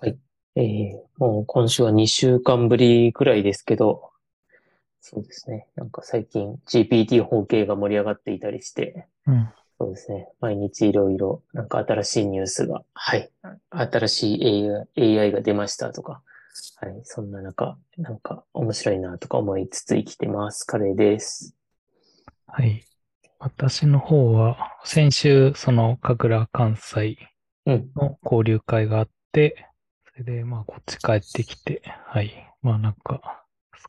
はい。えー、もう今週は2週間ぶりくらいですけど、そうですね。なんか最近 GPT 法系が盛り上がっていたりして、うん。そうですね。毎日いろいろ、なんか新しいニュースが、はい。新しい AI, AI が出ましたとか、はい。そんな中、なんか面白いなとか思いつつ生きてます。カレーです。はい。私の方は、先週、その、神楽関西うん。の交流会があって、それで、まあ、こっち帰ってきて、はい。まあ、なんか、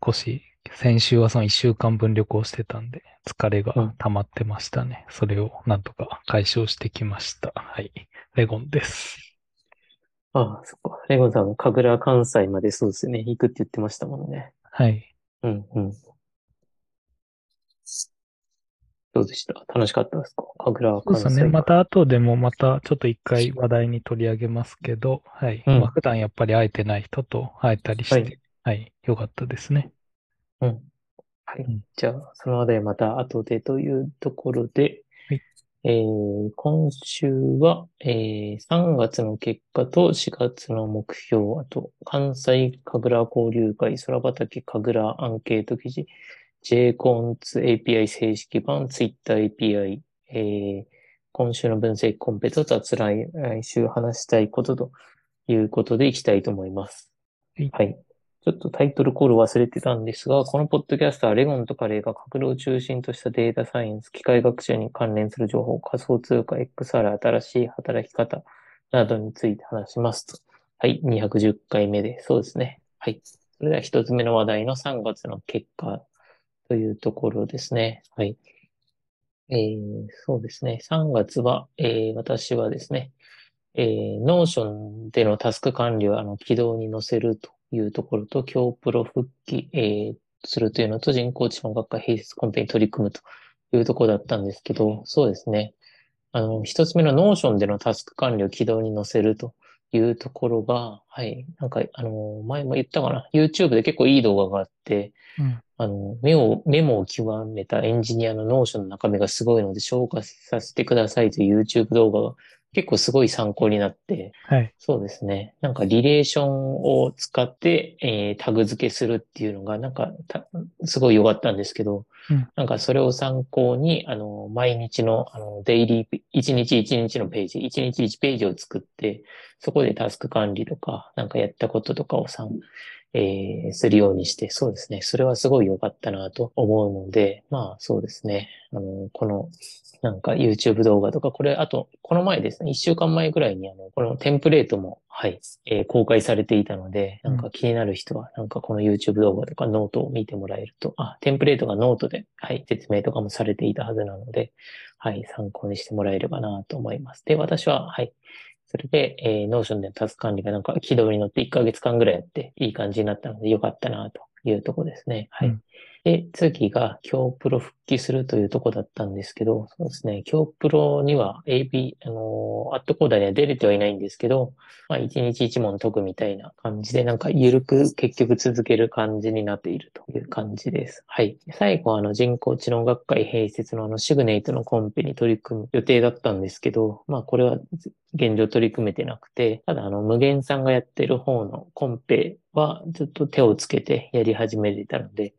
少し、先週はその一週間分旅行してたんで、疲れがうん溜まってましたね。それをなんとか解消してきました。はい。レゴンです。ああ、そっか。レゴンさんも神楽関西までそうですよね。行くって言ってましたもんね。はい。うん、うん。どうでした？楽しかったですか？神楽そうですね。また後でもまたちょっと一回話題に取り上げますけど、はい。うんまあ普段やっぱり会えてない人と会えたりして、はいはい。よかったですね。うん。はいうん。じゃあ、その話題また後でというところで、はいえー今週は、えー3月の結果と4月の目標、あと、関西神楽交流会空畑神楽アンケート記事、JCONS API 正式版、Twitter API、えー今週の分析コンペと雑来来週話したいことということでいきたいと思います。はいはい。ちょっとタイトルコール忘れてたんですが、このポッドキャストはレゴンとカレーが格を中心としたデータサイエンス、機械学習に関連する情報、仮想通貨、XR、新しい働き方などについて話しますと。はい、210回目で、そうですね。はい。それでは一つ目の話題の3月の結果というところですね。はい。えー、そうですね。3月は、えー、私はですね、えー、Notion でのタスク管理をあの軌道に乗せるというところと、競プロ復帰、えーするというのと、人工知能学科併設コンペに取り組むというところだったんですけど、そうですね。あの、一つ目の Notion でのタスク管理を軌道に乗せるというところが、はい、なんか、あの、前も言ったかな。YouTube で結構いい動画があって、うん。あの、メモ、メモを極めたエンジニアの Notion の中身がすごいので紹介させてくださいという YouTube 動画が結構すごい参考になって、はい。そうですね。なんかリレーションを使って、えータグ付けするっていうのがなんかたすごい良かったんですけど、うんなんかそれを参考に、あの、毎日の、あの、デイリー、一日一日のページ、一日一ページを作って、そこでタスク管理とか、なんかやったこととかをさん、えーするようにして、そうですね。それはすごい良かったなと思うので、まあそうですね。あの、この、なんか YouTube 動画とか、これ、あと、この前ですね、一週間前ぐらいに、あの、このテンプレートも、はい、えー公開されていたので、なんか気になる人は、なんかこの YouTube 動画とかノートを見てもらえると、あ、テンプレートがノートで、はい、説明とかもされていたはずなので、はい、参考にしてもらえればなと思います。で、私は、はい、それで、えー、Notion でのタスク管理がなんか軌道に乗って1ヶ月間ぐらいやって、いい感じになったので、よかったなというとこですね。はい。うんで、次が今日プロ復帰するというとこだったんですけど、そうですね、今日プロには AB、あのーアットコーダーには出れてはいないんですけど、まあ一日一問解くみたいな感じで、なんか緩く結局続ける感じになっているという感じです。はい。最後あの人工知能学会併設のあのシグネイトのコンペに取り組む予定だったんですけど、まあこれは現状取り組めてなくて、ただあの無限さんがやってる方のコンペはちょっと手をつけてやり始めていたので、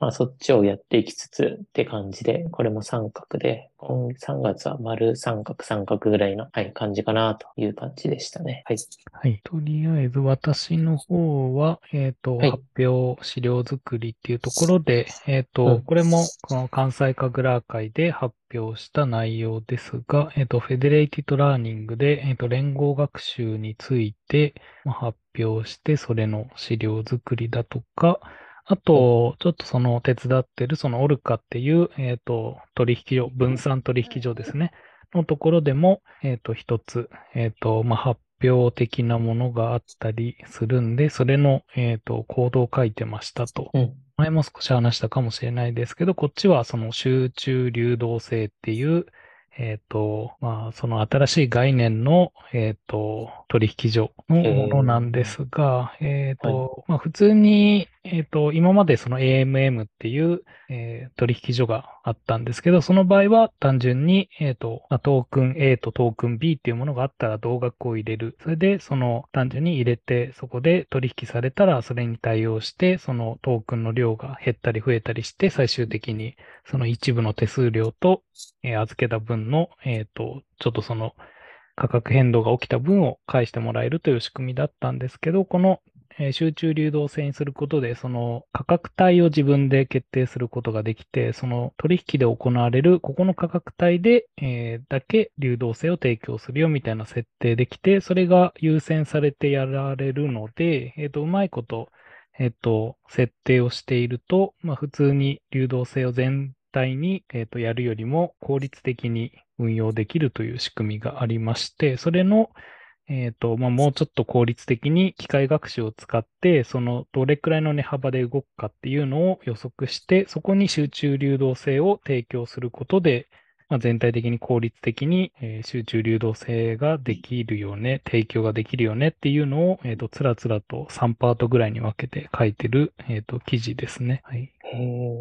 まあそっちをやっていきつつって感じで、これも三角で、今3月は丸三角三角ぐらいの、はい、感じかなという感じでしたね。はい。はい。とりあえず私の方は、えっ、と、はい発表資料作りっていうところで、えっ、と、うんこれもこの関西神楽会で発表した内容ですが、えっ、と、 Federated Learning で、えっ、と、連合学習についてまあ発表して、それの資料作りだとか、あと、ちょっとその手伝ってる、そのオルカっていう、えっ、と、取引所、分散取引所ですね。のところでも、えっ、と、一つ、えっ、と、まあ、発表的なものがあったりするんで、それの、えっ、と、コードを書いてましたと。うん。前も少し話したかもしれないですけど、こっちはその集中流動性っていう、えっ、と、まあ、その新しい概念の、えっ、と、取引所のものなんですが、えっ、と、まあ、普通に、えっ、と、今までその AMM っていう、えー取引所があったんですけど、その場合は単純に、えっ、と、トークン A とトークン B っていうものがあったら同額を入れる。それで、その単純に入れて、そこで取引されたら、それに対応して、そのトークンの量が減ったり増えたりして、最終的にその一部の手数料と、えー預けた分の、えっ、と、ちょっとその価格変動が起きた分を返してもらえるという仕組みだったんですけど、このえ集中流動性にすることで、その価格帯を自分で決定することができて、その取引で行われるここの価格帯で、えだけ流動性を提供するよみたいな設定できて、それが優先されてやられるので、えっ、と、うまいこと、えっ、と、設定をしていると、まあ、普通に流動性を全体に、えっ、と、やるよりも効率的に運用できるという仕組みがありまして、それの、えっ、と、まあ、もうちょっと効率的に機械学習を使って、そのどれくらいの値幅で動くかっていうのを予測して、そこに集中流動性を提供することで、まあ、全体的に効率的に、えー集中流動性ができるよね、提供ができるよねっていうのを、えっ、と、つらつらと3パートぐらいに分けて書いてる、えっ、と、記事ですね。はい。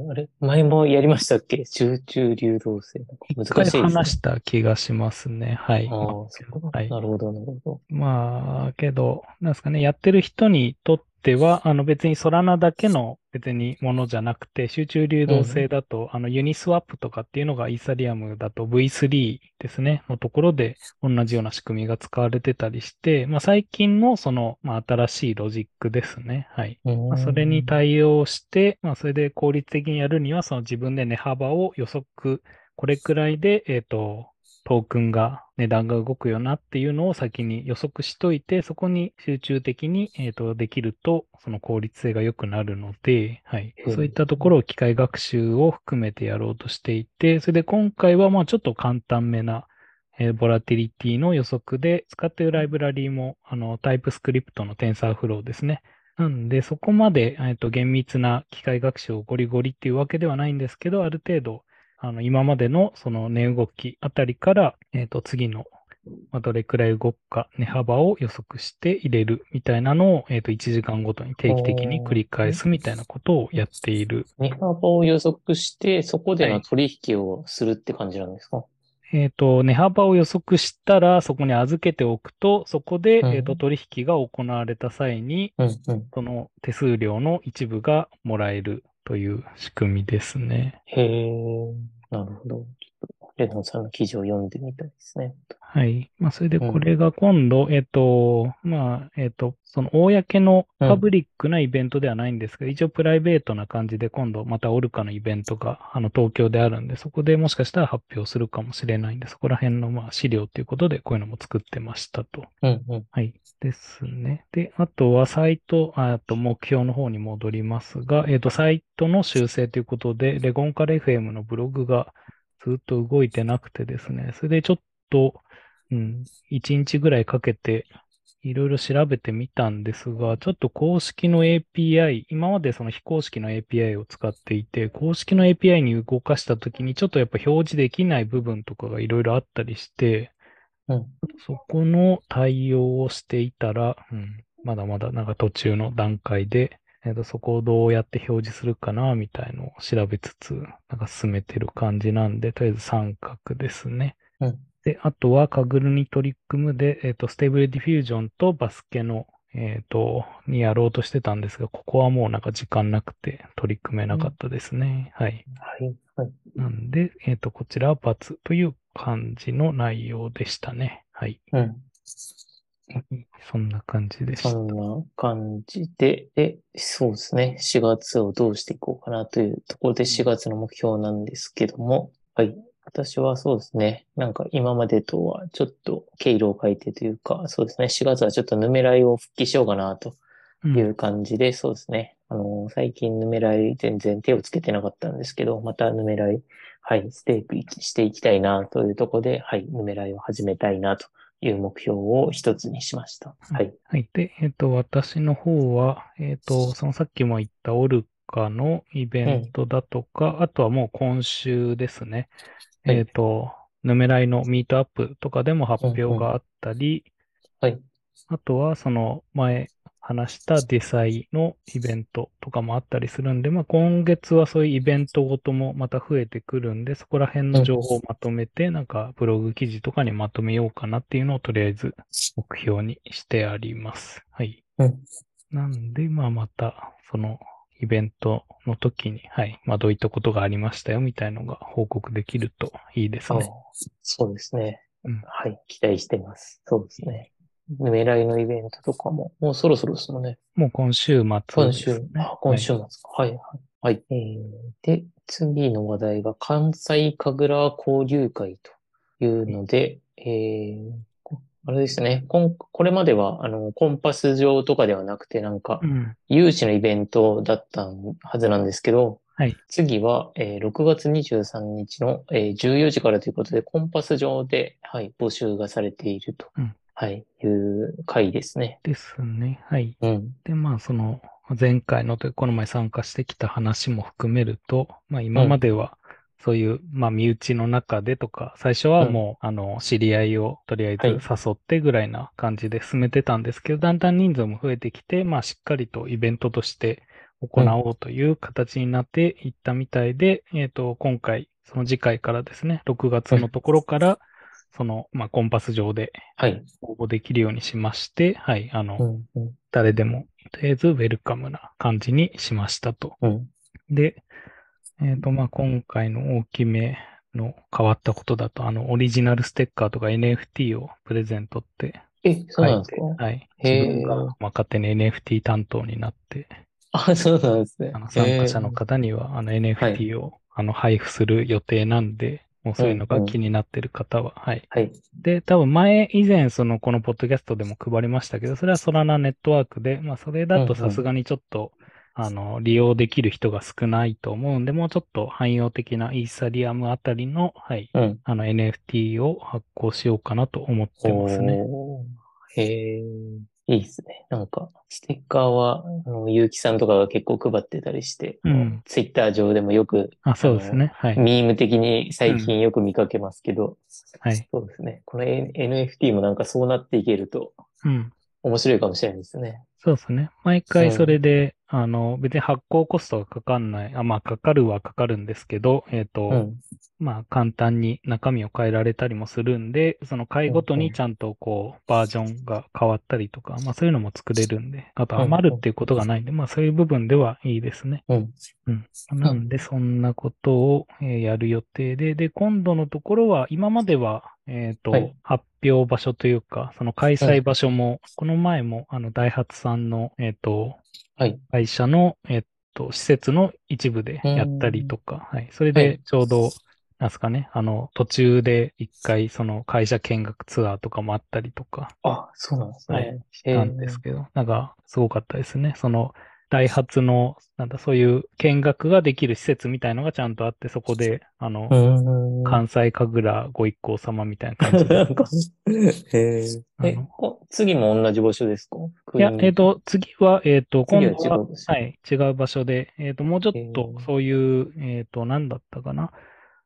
あれ？前もやりましたっけ？集中流動性。難しいですね。話した気がしますね。はい。ああ、そうか。はいなるほど、なるほど。まあ、けど、なんですかね、やってる人にとっては、あの別にソラナだけの別にものじゃなくて、集中流動性だと、あのユニスワップとかっていうのがイーサリアムだと V3 ですね、のところで同じような仕組みが使われてたりして、まあ最近のその、まあ新しいロジックですね。はい。うーんまあ、それに対応して、まあ、それで効率的にやるには、その自分で値幅を予測、これくらいで、えっ、と、トークンが、値段が動くよなっていうのを先に予測しといて、そこに集中的に、えっ、と、できると、その効率性が良くなるので、はい。うんそういったところを機械学習を含めてやろうとしていて、それで今回は、まあ、ちょっと簡単めな、えーボラティリティの予測で、使っているライブラリーも、あの、タイプスクリプトの TensorFlow ですね。なんで、そこまで、えっと、厳密な機械学習をゴリゴリっていうわけではないんですけど、ある程度、あの、今までのその値動きあたりから、えっと、次の、まあ、どれくらい動くか、値幅を予測して入れるみたいなのを、えっと、1時間ごとに定期的に繰り返すみたいなことをやっている。値幅を予測して、そこでのはい取引をするって感じなんですか、えっと、値幅を予測したら、そこに預けておくと、そこで、うん。えっと、取引が行われた際に、うん、うん。その手数料の一部がもらえるという仕組みですね。へえ、なるほど。レノンさんの記事を読んでみたいですね。はい。まあ、それでうんこれが今度、えっと、まあ、えっと、その公のパブリックなイベントではないんですけど、一応プライベートな感じで今度またオルカのイベントが、あの、東京であるんで、そこでもしかしたら発表するかもしれないんで、そこら辺のまあ資料ということでこういうのも作ってましたと。うん、うん。はい。ですね。で、あとはサイト、ああと目標の方に戻りますが、えっと、サイトの修正ということで、レゴンカレ FM のブログがずっと動いてなくてですね、それでちょっと、うん、1日ぐらいかけて、いろいろ調べてみたんですが、ちょっと公式の API、今までその非公式の API を使っていて、公式の API に動かしたときにちょっとやっぱ表示できない部分とかがいろいろあったりして、うん。そこの対応をしていたら、うん、まだまだなんか途中の段階で、えっと、そこをどうやって表示するかな、みたいのを調べつつ、なんか進めてる感じなんで、とりあえず三角ですね。うんで、あとは Kaggle に取り組むで、えっと、 Stable Diffusion とバスケの、えっと、にやろうとしてたんですが、ここはもうなんか時間なくて取り組めなかったですね。はい。はい、はい。なんで、えっと、こちらは×という感じの内容でしたね。はい。うん。そんな感じでした。そんな感じで、で、そうですね。4月をどうしていこうかなというところで4月の目標なんですけども、はい。私はそうですね。なんか今までとはちょっと経路を変えてというか、そうですね。4月はちょっとヌメライを復帰しようかなとうんいう感じで、そうですね。あの、最近ヌメライ全然手をつけてなかったんですけど、またヌメライ、はい、ステークしていきたいなというところで、はい、ヌメライを始めたいなという目標を一つにしました。はい。はい。で、えっ、と、私の方は、えっ、と、そのさっきも言ったオルカのイベントだとか、あとはもう今週ですね。はいえっ、と、ヌメライのミートアップとかでも発表があったり、はい。あとはその前話したデサイのイベントとかもあったりするんで、まあ今月はそういうイベントごともまた増えてくるんで、そこら辺の情報をまとめて、なんかブログ記事とかにまとめようかなっていうのをとりあえず目標にしてあります。はい。うんなんで、まあまたそのイベントの時に、はい、まあどういったことがありましたよみたいのが報告できるといいですあね。そうですね。うんはい。期待してます。そうですね。ヌメライのイベントとかも、もうそろそろですもんね。もう今週末今週。あ今週末か。はい、はい。はい。えー、で、次の話題が関西神楽交流会というので、えー、こあれですね。こんこれまでは、あの、コンパス上とかではなくて、なんかう、ん。有志のイベントだったはずなんですけど、はい。次は、えー6月23日の、えー14時からということで、コンパス上で、はい、募集がされていると、うんはい、いう回ですね。ですね。はい。うん。で、まあ、その、前回のというかこの前参加してきた話も含めると、まあ、今までは、そういう、まあ、身内の中でとか、最初はもう、あの、知り合いをとりあえずはい誘ってぐらいな感じで進めてたんですけど、だんだん人数も増えてきて、まあ、しっかりとイベントとして行おうという形になっていったみたいで、えっと、今回、その次回からですね、6月のところから、その、まあ、コンパス上ではい。応募できるようにしまして、はい、あの、うん、うん、誰でも、とりあえずウェルカムな感じにしましたと。うん。で、えっ、と、まあ、今回の大きめの変わったことだと、あの、オリジナルステッカーとか NFT をプレゼントってえ、そうなんですか？はい。自分が、まあ、勝手に NFT 担当になって、あ、そうなんですね。あの、参加者の方には、あの、はい NFT を、あの、配布する予定なんで、もうそういうのが気になってる方は、はい。はい。で、多分前、以前、その、このポッドキャストでも配りましたけど、それはソラナネットワークで、まあ、それだとうんうんさすがにちょっと、あの、利用できる人が少ないと思うんで、もうちょっと汎用的なイーサリアムあたりの、はい、うん。あの、NFT を発行しようかなと思ってますね。へえ、いいですね。なんか、ステッカーは、あの、ゆうきさんとかが結構配ってたりして、うんツイッター上でもよく、あ、そうですね。はい。ミーム的に最近よく見かけますけど、はい。そうですね。この N- NFT もなんかそうなっていけるとうん。面白いかもしれないですね。そうですね。毎回それで、あの、別に発行コストがかかんない。あ、まあ、かかるはかかるんですけど、えっ、と、うん。まあ、簡単に中身を変えられたりもするんで、その回ごとにちゃんとこう、バージョンが変わったりとか、まあそういうのも作れるんで、あと余るっていうことがないんで、まあそういう部分ではいいですね。うん。うん。なんで、そんなことを、えーやる予定で、で、今度のところは、今までは、えっ、と、はい発表場所というか、その開催場所も、この前も、あの、ダイハツさんの、えっ、と、はい。会社の、えっと、施設の一部でやったりとか、はい。それはいでちょうど、なんすかね、あの、途中で一回、その会社見学ツアーとかもあったりとかあ、そうなんですね。はいしたんですけど、なんか、すごかったですね。その、ダイハツの、なんだ、そういう見学ができる施設みたいのがちゃんとあって、そこで、あのう、ーん。関西神楽ご一行様みたいな感じで。へえ。次も同じ場所ですか？いや、えっ、と、次は、えっ、と、今度は、はい、違う場所で、えっ、と、もうちょっへとー、そういう、えっ、と、なんだったかな？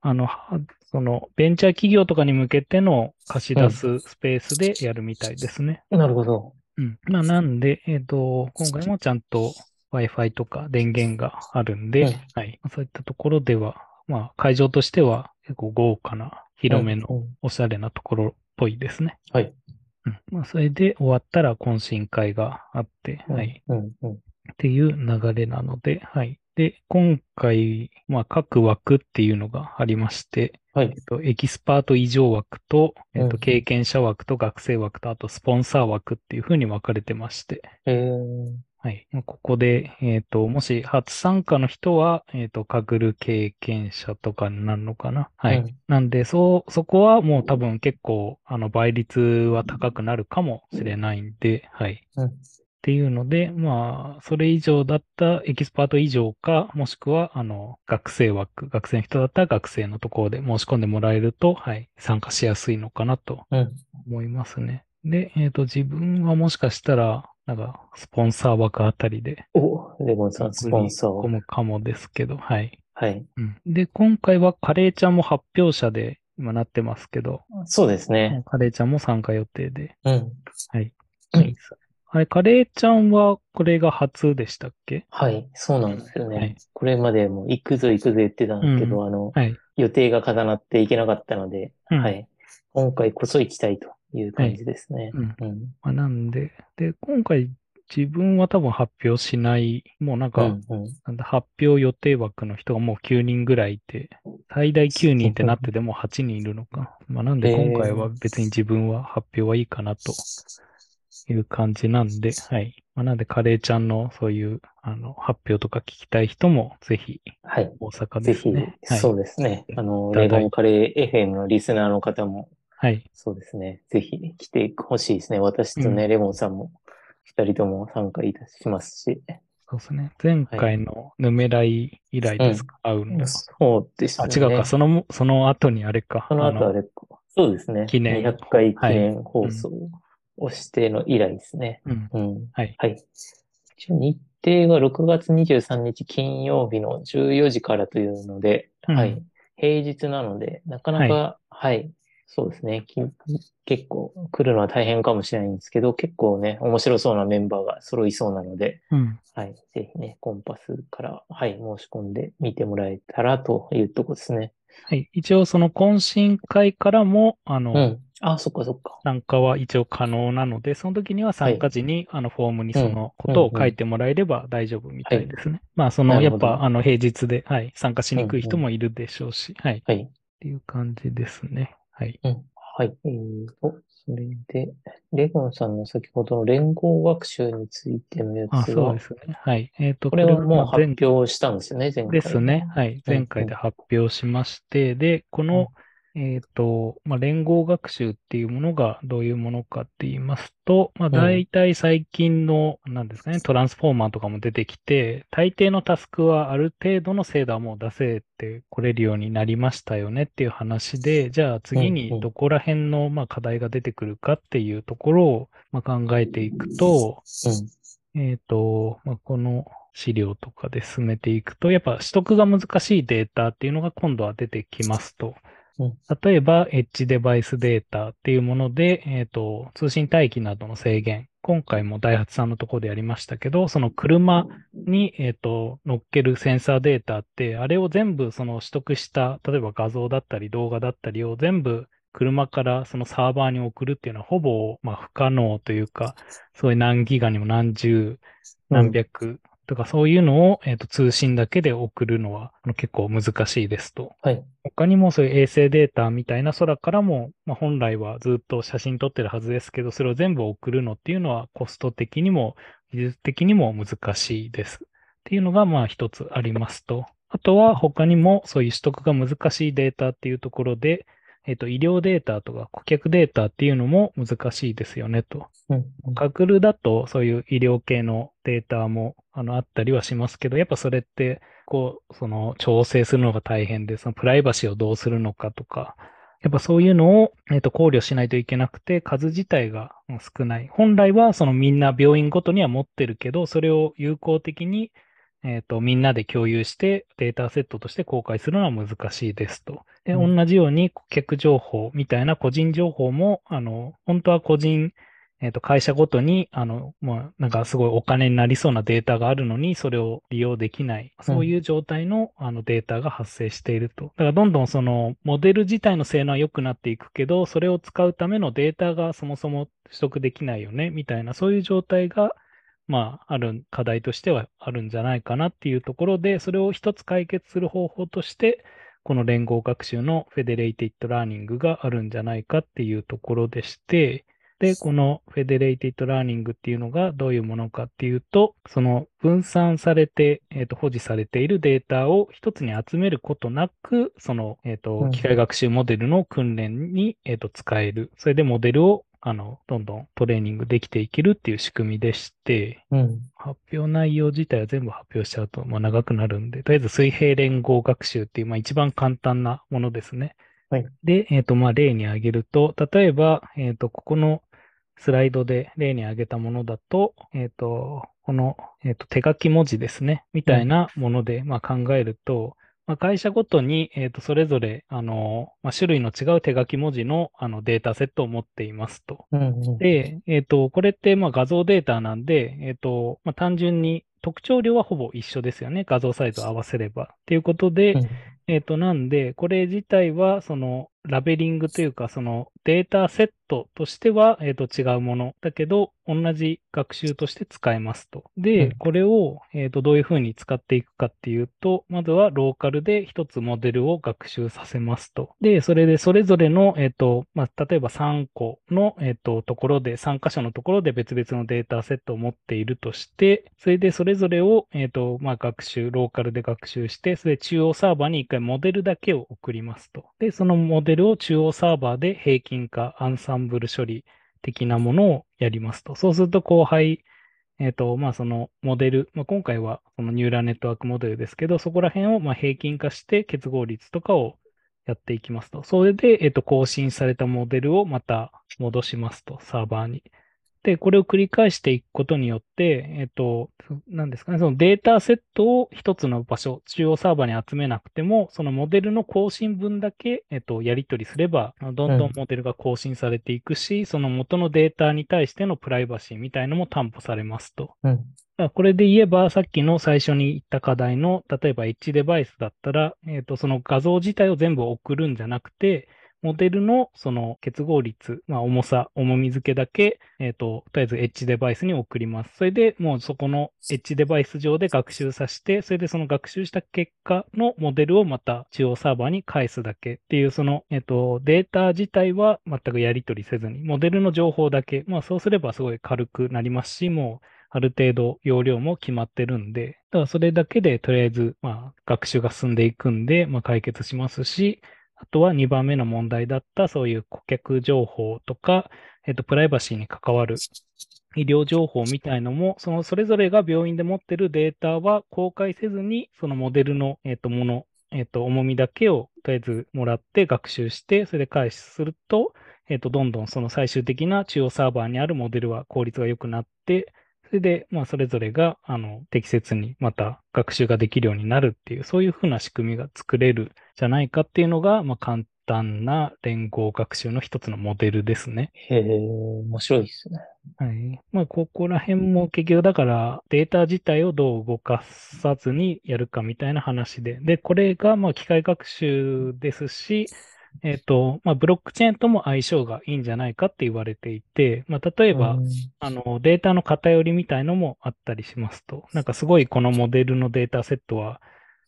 あの、はその、ベンチャー企業とかに向けての貸し出すスペースでやるみたいですね。なるほど。うん。まあ、なんで、えっ、と、今回もちゃんと Wi-Fi とか電源があるんで、うんはい。そういったところでは、まあ、会場としては結構豪華な、広めのおしゃれなところっぽいですね。はい。うん。まあ、それで終わったら懇親会があって、はい。うん、うん。っていう流れなので、はい。で、今回、まあ、各枠っていうのがありまして、はいえっ。と、エキスパート以上枠と、えっと、うん経験者枠と学生枠と、あとスポンサー枠っていう風に分かれてまして、へえ。はい。まあここで、えっと、もし初参加の人は、えっと、 Kaggle 経験者とかになるのかな？はい。うんなんで、そう、そこはもう多分結構、あの、倍率は高くなるかもしれないんで、はい。うんっていうので、まあ、それ以上だったエキスパート以上か、もしくは、あの、学生枠、学生の人だったら学生のところで申し込んでもらえると、はい、参加しやすいのかなとうん。思いますね。で、えっ、と、自分はもしかしたら、なんか、スポンサー枠あたりで、お、レゴンさん、スポンサーを。込むかもですけど、はい。はい。うん。で、今回はカレーちゃんも発表者で今なってますけど、そうですね。カレーちゃんも参加予定で。うん。はい。うんいカレーちゃんはこれが初でしたっけ？はい、そうなんですよね。はいこれまでも行くぞ行くぞ言ってたんですけど、あの、はい。予定が重なっていけなかったので、うんはい。今回こそ行きたいという感じですね。まあ、なんで、で、今回自分は多分発表しない、もうなんか、うん、うん。なんだ発表予定枠の人がもう9人ぐらいいて、最大9人ってなってでも8人いるのか。まあなんで今回は別に自分は発表はいいかなという感じなんで、はい。まあなんでカレーちゃんのそういうあの発表とか聞きたい人もぜひはい。大阪ぜひですね。、はい。そうですね。あの、レゴンカレー FM のリスナーの方も、はい。そうですね。ぜひ来てほしいですね。私とね、うレゴンさんも二人とも参加いたしますし。そうですね。前回のヌメライ以来ですか、会うのは。そうですあ、ね。違うか。その、その後にあれか。その後あのれ、そうですね。記念200回記念放送をしての以来ですね。うん。うん。はい。はい。一応日程が6月23日金曜日の14時からというので、うんはい。平日なので、なかなか、はい、そうですね。き結構来るのは大変かもしれないんですけど、結構ね、面白そうなメンバーが揃いそうなので、うん。はい。ぜひね、コンパスから、はい、申し込んで見てもらえたらというとこですね。はい。一応その懇親会からも、あの、うん。あ、そっかそっか。参加は一応可能なので、その時には参加時に、あの、フォームにそのことを書いてもらえれば大丈夫みたいですね。まあ、その、やっぱ、あの、平日で、はい、参加しにくい人もいるでしょうし、はい。っはい。ていう感じですね。はい。うん。はい。えーと、それで、レゴンさんの先ほどの連合学習についてのやあ、つはそうで、すね。はい。えっ、と、これはもう前発表したんですよね、前回。ですね。。はい。うん前回で発表しまして、で、この、えっ、と、まあ、連合学習っていうものがどういうものかって言いますと、まあ、大体最近の、なんですかね、トランスフォーマーとかも出てきて、大抵のタスクはある程度の精度はもう出せてこれるようになりましたよねっていう話で、じゃあ次にどこら辺の、まあ、課題が出てくるかっていうところを、まあ、考えていくと、えっ、と、まあ、この資料とかで進めていくと、やっぱ取得が難しいデータっていうのが今度は出てきますと。うん例えば、エッジデバイスデータっていうもので、えっ、と、通信帯域などの制限。今回もダイハツさんのところでやりましたけど、その車に、えっ、と、乗っけるセンサーデータって、あれを全部その取得した、例えば画像だったり動画だったりを全部車からそのサーバーに送るっていうのはほぼ、まあ、不可能というか、そういう何ギガにも何十、何百とかそういうのを、えっと通信だけで送るのはあの結構難しいですと。はい。他にもそういう衛星データみたいな空からも、まあ、本来はずっと写真撮ってるはずですけど、それを全部送るのっていうのはコスト的にも技術的にも難しいです。っていうのがまあ一つありますと。あとは他にもそういう取得が難しいデータっていうところで、えっと、医療データとか顧客データっていうのも難しいですよねと。うん。ガグルだとそういう医療系のデータもあのあったりはしますけど、やっぱそれって、こう、その調整するのが大変で、そのプライバシーをどうするのかとか、やっぱそういうのを、えっと考慮しないといけなくて、数自体がうん少ない。本来はそのみんな病院ごとには持ってるけど、それを有効的に、えっとみんなで共有してデータセットとして公開するのは難しいですと。で、うん同じように顧客情報みたいな個人情報も、あの、本当は個人えっ、と、会社ごとに、あの、まあ、なんかすごいお金になりそうなデータがあるのに、それを利用できない。そういう状態の、あのデータが発生していると。だからどんどんその、モデル自体の性能は良くなっていくけど、それを使うためのデータがそもそも取得できないよね、みたいな、そういう状態が、まあ、ある課題としてはあるんじゃないかなっていうところで、それを一つ解決する方法として、この連合学習の Federated Learning があるんじゃないかっていうところでして、で、この Federated Learning っていうのがどういうものかっていうと、その分散されて、えっ、と、保持されているデータを一つに集めることなく、その、えっ、とう、ん機械学習モデルの訓練に、えっ、と、使える。それでモデルを、あの、どんどんトレーニングできていけるっていう仕組みでして、うん。発表内容自体は全部発表しちゃうと、まあ、長くなるんで、とりあえず水平連合学習っていう、まあ、一番簡単なものですね。はいで、えっ、と、まあ、例に挙げると、例えば、えっ、と、ここのスライドで例に挙げたものだと、えっ、と、この、えっ、と、手書き文字ですね、みたいなもので、まあ、考えると、まあ、会社ごとに、えっ、と、それぞれ、あの、まあ、種類の違う手書き文字の、あの、データセットを持っていますと。うんうん。で、えっ、と、これって、まあ、画像データなんで、えっ、と、まあ、単純に特徴量はほぼ一緒ですよね。画像サイズを合わせれば。っていうことで、うんえっ、と、なんで、これ自体は、その、ラベリングというか、そのデータセットとしては、えっ、と、違うもの。だけど、同じ学習として使えますと。で、うんこれを、えっ、と、どういうふうに使っていくかっていうと、まずはローカルで一つモデルを学習させますと。で、それでそれぞれの、えっ、と、まあ、例えば3個の、えっ、と、ところで、3箇所のところで別々のデータセットを持っているとして、それでそれぞれを、えっ、と、まあ、学習、ローカルで学習して、それで中央サーバーに一回モデルだけを送りますと。で、そのモデルを中央サーバーで平均化、アンサンブル処理的なものをやりますと。そうすると、後輩、えっ、と、まあ、そのモデル、まあ、今回はそのニューラルネットワークモデルですけど、そこら辺をま平均化して結合率とかをやっていきますと。それで、えっ、と、更新されたモデルをまた戻しますと、サーバーに。で、これを繰り返していくことによって、えっ、と、何ですかね、そのデータセットを一つの場所、中央サーバーに集めなくても、そのモデルの更新分だけ、えっ、と、やり取りすれば、どんどんモデルが更新されていくし、その元のデータに対してのプライバシーみたいのも担保されますと。うん。これで言えば、さっきの最初に言った課題の、例えば H デバイスだったら、えっ、と、その画像自体を全部送るんじゃなくて、モデルのその結合率、まあ、重さ、重み付けだけ、えっ、と、とりあえず H デバイスに送ります。それでもうそこの H デバイス上で学習させて、それでその学習した結果のモデルをまた中央サーバーに返すだけ。っていう、その、えっ、と、データ自体は全くやり取りせずに、モデルの情報だけ、まあそうすればすごい軽くなりますし、もうある程度容量も決まってるんで、だからそれだけでとりあえず、まあ、学習が進んでいくんで、まあ、解決しますし、あとは2番目の問題だった、そういう顧客情報とか、えっと、プライバシーに関わる医療情報みたいのも、そのそれぞれが病院で持ってるデータは公開せずに、そのモデルの、えっと、もの、えっと、重みだけをとりあえずもらって学習して、それで開始すると、えっと、どんどんその最終的な中央サーバーにあるモデルは効率が良くなって、それで、まあ、それぞれが、あの、適切にまた学習ができるようになるっていう、そういうふうな仕組みが作れるじゃないかっていうのが、まあ、簡単な連合学習の一つのモデルですね。へえ、面白いですね。はい。まあ、ここら辺も結局だからデータ自体をどう動かさずにやるかみたいな話で。で、これがまあ機械学習ですし、えっ、と、まあ、ブロックチェーンとも相性がいいんじゃないかって言われていて、まあ、例えば、うんあの、データの偏りみたいのもあったりしますと。なんかすごいこのモデルのデータセットは、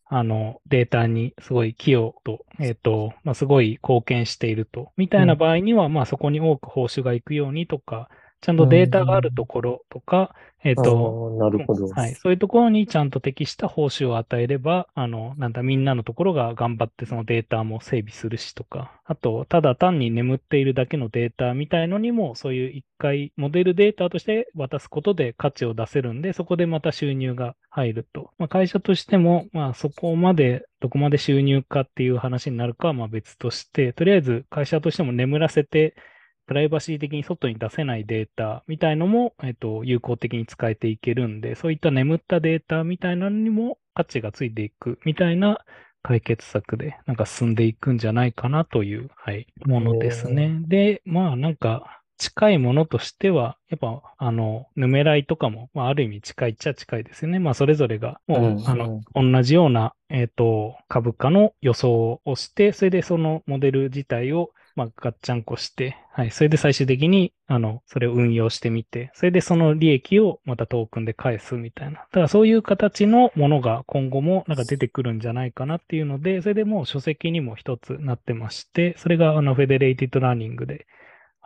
あの、データにすごい寄与と、えっ、と、まあ、すごい貢献していると。みたいな場合には、まあ、そこに多く報酬が行くようにとか、ちゃんとデータがあるところとか、えっ、あと、ーなるほど。はい。そういうところにちゃんと適した報酬を与えれば、あの、なんだ、みんなのところが頑張ってそのデータも整備するしとか、あと、ただ単に眠っているだけのデータみたいのにも、そういう一回モデルデータとして渡すことで価値を出せるんで、そこでまた収入が入ると。まあ、会社としても、まあ、そこまで、どこまで収入かっていう話になるかはまあ別として、とりあえず会社としても眠らせて、プライバシー的に外に出せないデータみたいのも、えっと、有効的に使えていけるんで、そういった眠ったデータみたいなのにも価値がついていくみたいな解決策で、なんか進んでいくんじゃないかなという、はい、ものですね。で、まあなんか、近いものとしては、やっぱ、あの、ヌメライとかも、まあ、ある意味近いっちゃ近いですよね。まあ、それぞれが、もう、うんあの、同じような、えっ、と、株価の予想をして、それでそのモデル自体を、まあ、ガッチャンコして、はい。それで最終的に、あの、それを運用してみて、それでその利益をまたトークンで返すみたいな。だからそういう形のものが今後もなんか出てくるんじゃないかなっていうので、それでもう書籍にも一つなってまして、それがあの、 Federated Learning で、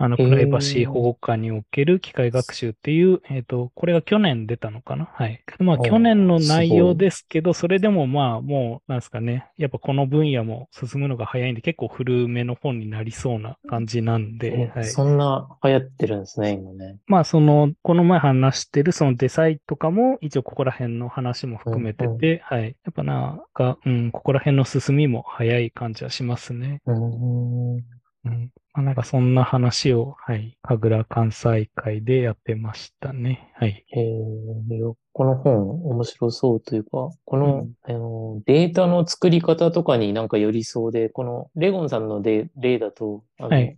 あの、プライバシー保護下における機械学習っていう、えっ、と、これが去年出たのかな？はい。まあ、お去年の内容いですけど、それでもまあ、もう、なんですかね。やっぱこの分野も進むのが早いんで、結構古めの本になりそうな感じなんで、はい。えそんな流行ってるんですね、今ね。まあ、その、この前話してるその DeSci とかも、一応ここら辺の話も含めてうんて、はい。やっぱなんか、うん、ここら辺の進みも早い感じはしますね。うーん。うん。まあ、なんかそんな話を、はい。神楽関西会でやってましたね。はい。えー、この本面白そうというか、この、あのの、データの作り方とかになんかよりそうで、このレゴンさんので例だと、あの、はい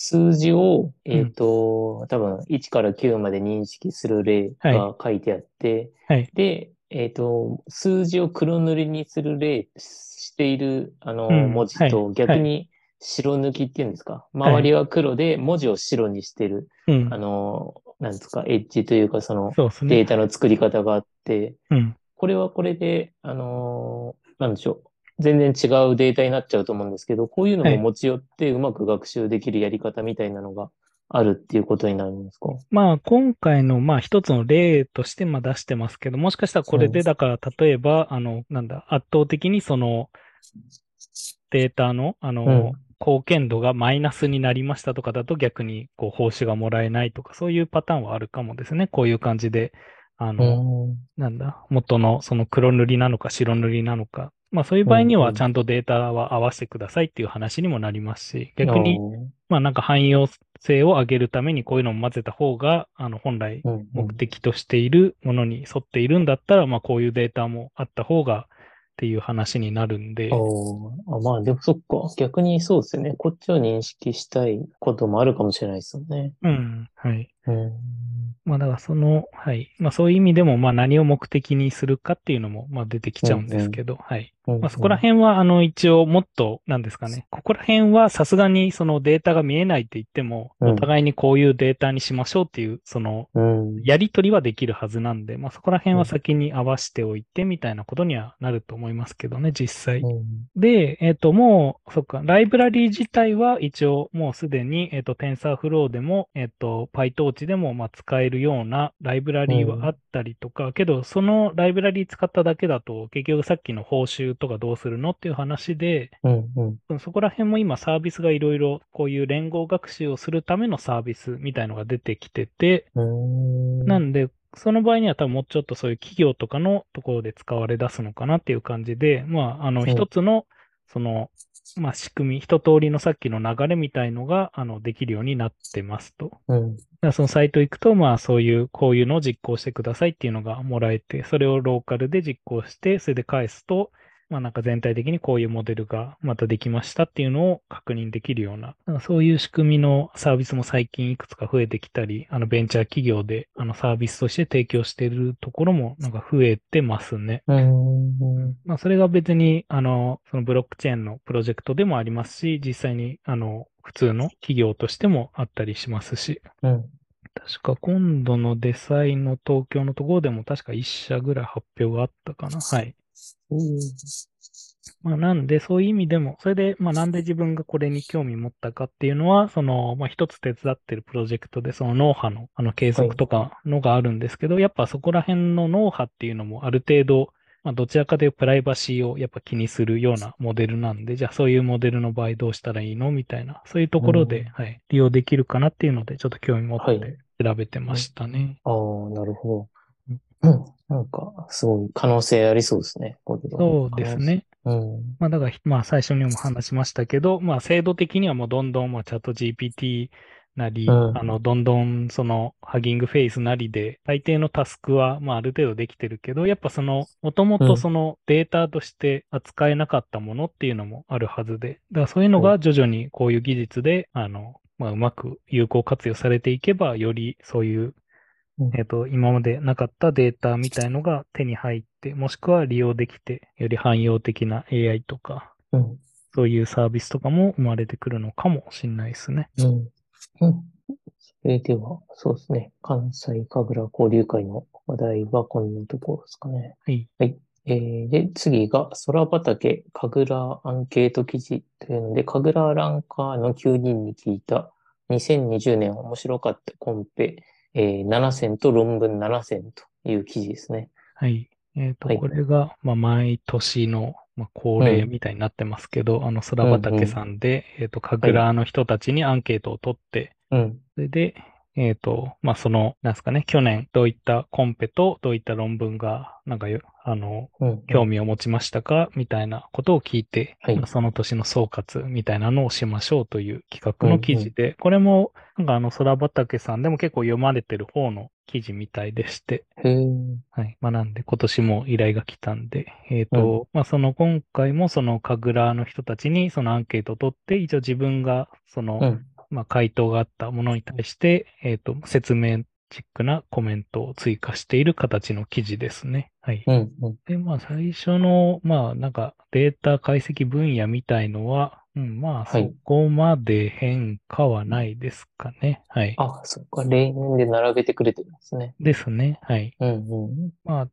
数字を、えっ、と、多分1から9まで認識する例が書いてあって、はい。で、えっ、と、数字を黒塗りにする例、している、あの、うん文字はいと逆に白抜きっていうんですか？周りは黒で文字を白にしてる、うんあ。の、なんですか、エッジというか、その。データの作り方があって、うん。これはこれで、あのーなんでしょう。全然違うデータになっちゃうと思うんですけど、こういうのはいも持ち寄ってうまく学習できるやり方みたいなのがあるっていうことになるんですか？まあ、今回の、まあ、一つの例として、まあ、出してますけど、もしかしたらこれで、だから、例えば、あの、なんだ、圧倒的にその、データの、あの、うん貢献度がマイナスになりましたとかだと逆に、こう、報酬がもらえないとか、そういうパターンはあるかもですね。こういう感じで、あうの、ん。なんだ、元のその黒塗りなのか白塗りなのか。まあそういう場合にはちゃんとデータは合わせてくださいっていう話にもなりますし、逆に、まあなんか汎用性を上げるためにこういうのを混ぜた方が、あの本来目的としているものに沿っているんだったら、まあこういうデータもあった方がっていう話になるんで、あまあ、でもそっか。逆にそうですよね。こっちを認識したいこともあるかもしれないですよね。うん、はい。うん。まあだからその、はい。まあそういう意味でも、まあ何を目的にするかっていうのも、まあ出てきちゃうんですけど、はい。うんまあそこら辺は、あの、一応もっと、なんですかね。ここら辺はさすがにそのデータが見えないって言っても、うんお互いにこういうデータにしましょうっていう、その、うん。やり取りはできるはずなんで、まあそこら辺うんは先に合わせておいてみたいなことにはなると思いますけどね、実際。うんで、えっ、と、もう、そっか、ライブラリー自体は一応もうすでに、えっ、と、TensorFlow でも、えっ、と、PyTorch でも、まあ、使えるようなライブラリーはあったりとか、けど、そのライブラリー使っただけだと、結局さっきの報酬とかどうするのっていう話で、うん。うん。そこら辺も今サービスがいろいろ、こういう連合学習をするためのサービスみたいのが出てきてて、うん。なんで、その場合には多分もうちょっとそういう企業とかのところで使われ出すのかなっていう感じで、まあ、あの、ん一つの、その、まあ、仕組み、一通りのさっきの流れみたいのが、あの、できるようになってますと。うん。だからそのサイト行くと、まあ、そういう、こういうのを実行してくださいっていうのがもらえて、それをローカルで実行して、それで返すと、まあなんか全体的にこういうモデルがまたできましたっていうのを確認できるような、なそういう仕組みのサービスも最近いくつか増えてきたり、あのベンチャー企業であのサービスとして提供しているところもなんか増えてますね。うん。まあそれが別にあのそのブロックチェーンのプロジェクトでもありますし、実際にあの普通の企業としてもあったりしますし、うん。確か今度のデザインの東京のところでも確か1社ぐらい発表があったかな。はい。うん。まあ、なんで、そういう意味でも、それで、まあ、なんで自分がこれに興味持ったかっていうのは、その、まあ、一つ手伝ってるプロジェクトで、その脳波の、あの、計測とかのがあるんですけど、やっぱそこら辺の脳波っていうのもある程度、まあ、どちらかというとプライバシーをやっぱ気にするようなモデルなんで、じゃあそういうモデルの場合どうしたらいいの？みたいな、そういうところで、うんはい、利用できるかなっていうので、ちょっと興味持っはいて調べてましたね。ああ、なるほど。うん。なんか、すごい可能性ありそうですね。そうです。ね。うん。まあ、だから、まあ、最初にも話しましたけど、まあ、制度的にはもうどんどん、まあ、チャット GPT なり、うんあの、どんどん、その、ハギングフェイスなりで、大抵のタスクは、まあ、ある程度できてるけど、やっぱその、もともうんとそのデータとして扱えなかったものっていうのもあるはずで、だからそういうのが徐々にこういう技術で、あの、まあ、うまく有効活用されていけば、よりそういううんえっと、今までなかったデータみたいのが手に入って、もしくは利用できて、より汎用的な AI とか、うん。そういうサービスとかも生まれてくるのかもしれないですね。うん。うん。それでは、そうですね。関西神楽交流会の話題はこんなところですかね。はい。えーで、次が、空畑神楽アンケート記事というので、神楽ランカーの9人に聞いた2020年面白かったコンペ、えー7選と論文7選という記事ですね。はい。えっと、はいこれが、まあ、毎年の、まあ、恒例みたいになってますけど、あの、空畑さんで、えっと、神楽の人たちにアンケートを取って、うん。それで、えっと、まあ、その、なんですかね、去年どういったコンペとどういった論文が、なんかよ、あの、うん。興味を持ちましたか？みたいなことを聞いて、はいまあその年の総括みたいなのをしましょうという企画の記事で、これも、なんかあの、空畑さんでも結構読まれてる方の記事みたいでして。はい。まあ、なんで、今年も依頼が来たんで、えっ、と、まあ、その今回もその神楽の人たちにそのアンケートを取って、一応自分がその、うん。まあ、回答があったものに対して、えっ、と、説明チックなコメントを追加している形の記事ですね。はい。うん。うん。で、まあ、最初の、まあ、なんか、データ解析分野みたいのは、うん、まあ、はいそこまで変化はないですかね。はい。あ、そっか。例年で並べてくれてるんですね。ですね。はい。うん。うん。まあ、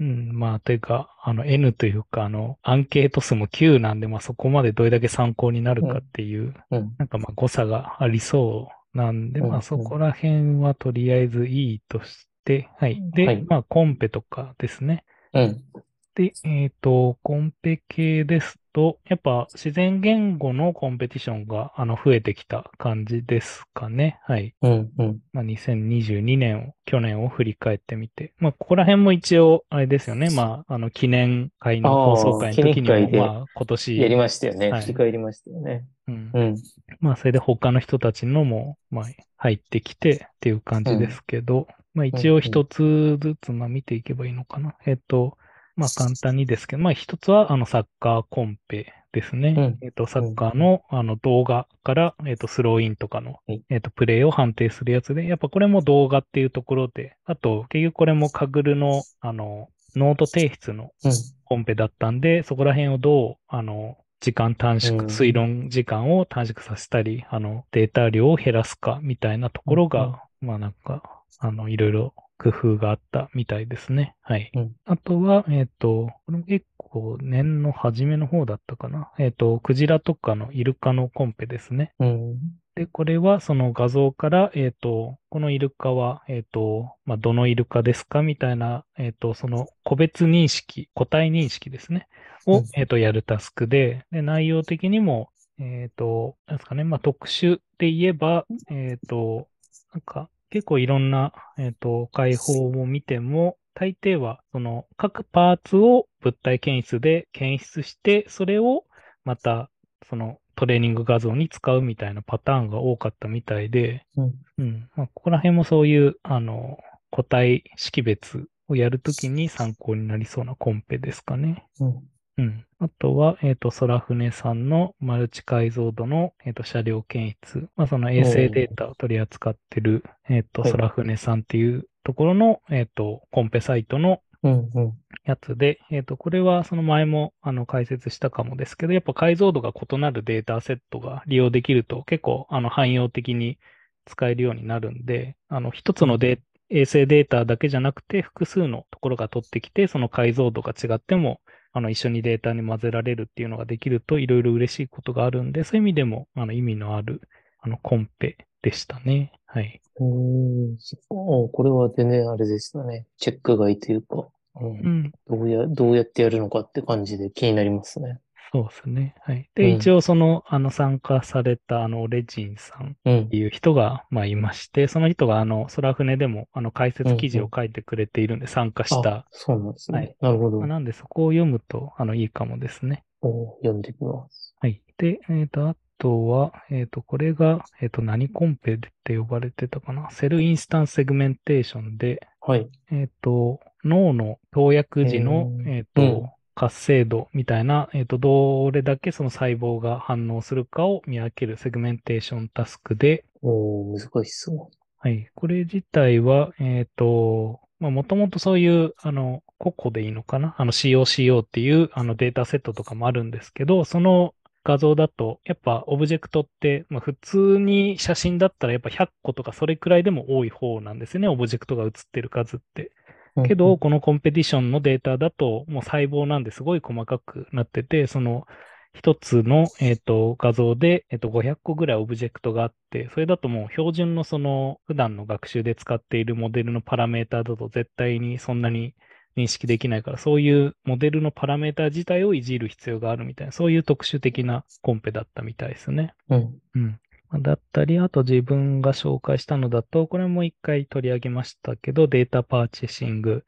うん、まあ、というか、あの、N というか、あの、アンケート数も9なんで、まあ、そこまでどれだけ参考になるかっていう、うん。なんかまあ、誤差がありそうなんで、うんまあ、そこら辺はとりあえずいいとして、はい。で、はいまあ、コンペとかですね。うん。で、えっ、と、コンペ系ですと、やっぱ自然言語のコンペティションが、あの、増えてきた感じですかね。はい。うん。うん。まあ、2022年を、去年を振り返ってみて。まあ、ここら辺も一応、あれですよね。まあ、あの、記念会の放送会の時にも、まあ、今や年、りましたよね。はい振り返りましたよね。うんうん。まあ、それで他の人たちのも、まあ、入ってきてっていう感じですけど、まあ、一応一つずつ、まあ、見ていけばいいのかな。えっと、まあ、簡単にですけど、まあ、一つは、あの、サッカーコンペですね。うん。えっと、サッカーの、あの、動画から、えっと、スローインとかのはい、えっと、プレイを判定するやつで、やっぱこれも動画っていうところで、あと、結局これもカグルの、あの、ノート提出のうん。コンペだったんで、そこら辺をどう、あの、時間短縮、うん。推論時間を短縮させたり、あの、データ量を減らすか、みたいなところが、まあなんか、あの、いろいろ工夫があったみたいですね。はい。うんあとは、えっ、と、これも結構年の初めの方だったかな。えっ、と、クジラとかのイルカのコンペですね。うん。で、これはその画像から、えっ、と、このイルカは、えっ、と、まあ、どのイルカですかみたいな、えっ、と、その個別認識、個体認識ですね。を、うんえっ、と、やるタスクで、で、内容的にも、えっ、と、なんですかね、まあ、特殊って言えば、えっ、と、なんか、結構いろんな、えっ、と、解放を見ても、大抵は、その、各パーツを物体検出で検出して、それをまた、そのトレーニング画像に使うみたいなパターンが多かったみたいで、うん。うん。まあ、ここら辺もそういう、あの、個体識別をやるときに参考になりそうなコンペですかね。うん。うん。あとは、えっ、と、空船さんのマルチ解像度の、えっ、と、車両検出。まあ、その衛星データを取り扱ってる、えっ、と、はい空船さんっていうところの、えっ、と、コンペサイトのうん。うん。やつで、えっ、と、これはその前もあの解説したかもですけど、やっぱ解像度が異なるデータセットが利用できると結構あの汎用的に使えるようになるんで、あの一つのデー衛星データだけじゃなくて複数のところが取ってきて、その解像度が違っても、あの一緒にデータに混ぜられるっていうのができるといろいろ嬉しいことがあるんで、そういう意味でもあの意味のあるあのコンペでしたね。はい。うん。これは全然あれですよね。チェック外というか、うんうん。どうや、どうやってやるのかって感じで気になりますね。そうですね。はい。うんで、一応その、あの参加されたあのレジンさんうんっ。ていう人が、まあ、いまして、その人が、あの、空船でも、あの、解説記事を書いてくれているんで、参加したあ。、そうなんですね。はいなるほどまあ。なんで、そこを読むと、あの、いいかもですね。お読んでみます。はい。で、えっ、と、あとは、えっ、と、これが、えっ、と、何コンペって呼ばれてたかな。 Cell Instance Segmentation で、はい。えっ、と、脳の投薬時の、えっ、と、うん活性度みたいな、えっ、と、どれだけその細胞が反応するかを見分けるセグメンテーションタスクで、おー難しそはい。これ自体は、えっ、と、まあ、もともとそういう、あの、 COCO でいいのかな？あの COCO っていうあのデータセットとかもあるんですけど、その画像だと、やっぱオブジェクトって、まあ、普通に写真だったらやっぱ100個とかそれくらいでも多い方なんですよね。オブジェクトが写ってる数って。う。けど、うんこのコンペティションのデータだと、もう細胞なんですごい細かくなってて、その一つの、えっと画像で、えっと500個ぐらいオブジェクトがあって、それだともう標準のその普段の学習で使っているモデルのパラメータだと絶対にそんなに認識できないから、そういうモデルのパラメータ自体をいじる必要があるみたいな、そういう特殊的なコンペだったみたいですね。うん。うん。だったり、あと自分が紹介したのだと、これも一回取り上げましたけど、データパーチェシング、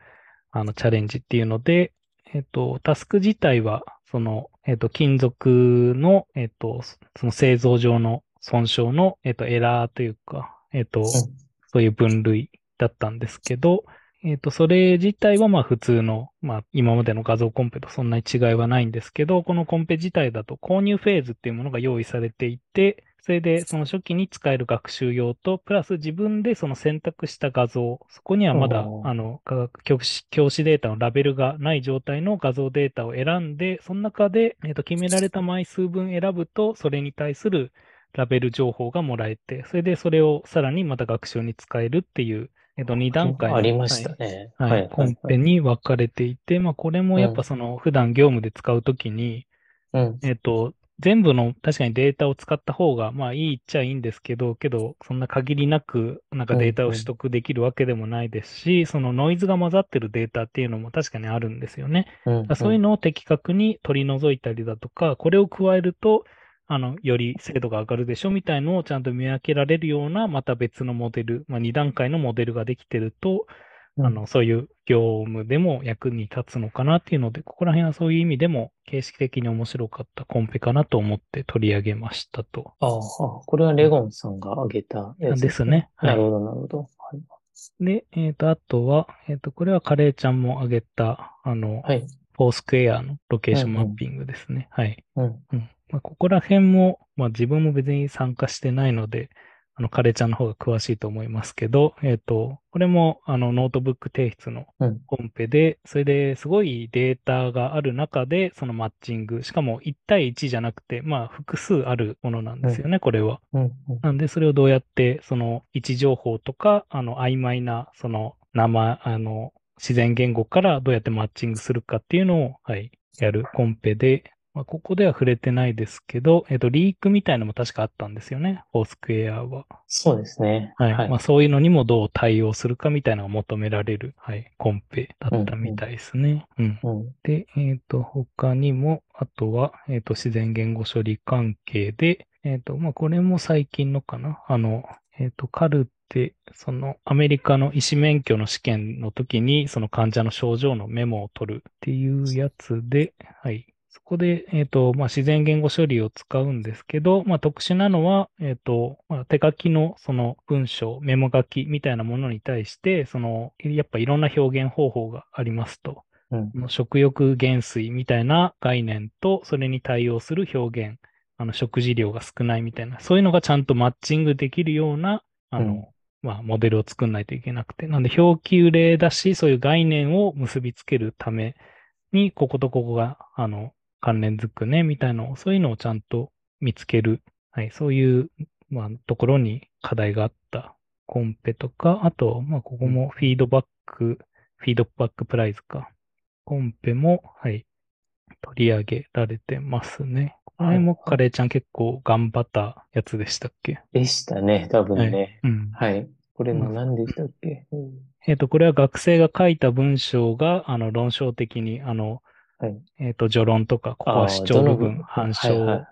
あの、チャレンジっていうので、えっと、タスク自体は、その、えっと、金属の、えっと、その製造上の損傷の、えっと、エラーというか、えっと、そういう分類だったんですけど、えっ、と、それ自体はまあ普通の、まあ今までの画像コンペとそんなに違いはないんですけど、このコンペ自体だと購入フェーズっていうものが用意されていて、それでその初期に使える学習用と、プラス自分でその選択した画像、そこにはまだあの科学教師教師データのラベルがない状態の画像データを選んで、その中で、えっと決められた枚数分選ぶと、それに対するラベル情報がもらえて、それでそれをさらにまた学習に使えるっていう、えっと2段階のありましたね。はい、はい。コンペに分かれていて、まあこれもやっぱその普段業務で使うときに、うん。えっと、全部の確かにデータを使った方が、まあいいっちゃいいんですけど、けど、そんな限りなく、なんかデータを取得できるわけでもないですし、そのノイズが混ざってるデータっていうのも確かにあるんですよね。うんだからそういうのを的確に取り除いたりだとか、これを加えると、あの、より精度が上がるでしょみたいのをちゃんと見分けられるような、また別のモデル、まあ2段階のモデルができてると、うんあの、そういう業務でも役に立つのかなっていうので、ここら辺はそういう意味でも形式的に面白かったコンペかなと思って取り上げましたと。ああ、あこれはレゴンさんが挙げたやつですねはいなるほど、なるほど。はい。で、えっ、と、あとは、えっ、と、これはカレーちゃんも挙げた、あの、はい。Foursquare の Location Mapping ですね。はい。うん。うん。まあ、ここら辺も、まあ自分も別に参加してないので、あの、カレーちゃんの方が詳しいと思いますけど、えっ、と、これも、あの、ノートブック提出のうんコンペで、それですごいデータがある中で、そのマッチング、しかも1対1じゃなくて、まあ複数あるものなんですよね、これは。うん。うんなんで、それをどうやって、その位置情報とか、あの、曖昧な、その、生、あの、自然言語からどうやってマッチングするかっていうのを、はい、やるコンペで、まあ、ここでは触れてないですけど、えっと、リークみたいのも確かあったんですよね、フォースクエアは。そうですね。はい。はいまあ、そういうのにもどう対応するかみたいなのが求められる、はい、コンペだったみたいですね。うん。うん。で、えっ、と、他にも、あとは、えっ、と、自然言語処理関係で、えっ、と、まあ、これも最近のかな。あの、えっ、と、カルテ、その、アメリカの医師免許の試験の時に、その患者の症状のメモを取るっていうやつで、はい。そこで、えっ、と、まあ、自然言語処理を使うんですけど、まあ、特殊なのは、えっ、と、まあ、手書きのその文章、メモ書きみたいなものに対して、その、やっぱいろんな表現方法がありますと。うん。食欲減衰みたいな概念と、それに対応する表現、あの食事量が少ないみたいな、そういうのがちゃんとマッチングできるような、あの、うんまあ、モデルを作んないといけなくて。なんで、表記例だし、そういう概念を結びつけるために、こことここが、あの、関連づくね、みたいなのを、そういうのをちゃんと見つける。はい、そういう、まあ、ところに課題があったコンペとか、あと、まあ、ここもフィードバック、フィードバックプライズか。コンペも、はい、取り上げられてますね。これもカレーちゃん結構頑張ったやつでしたっけ？でしたね、多分ね。うん。はい。これも何でしたっけ？うんえっ、と、これは学生が書いた文章が、あの、論証的に、あの、はい。えっ、と、序論とか、ここは主張部分、反はいはい証はい。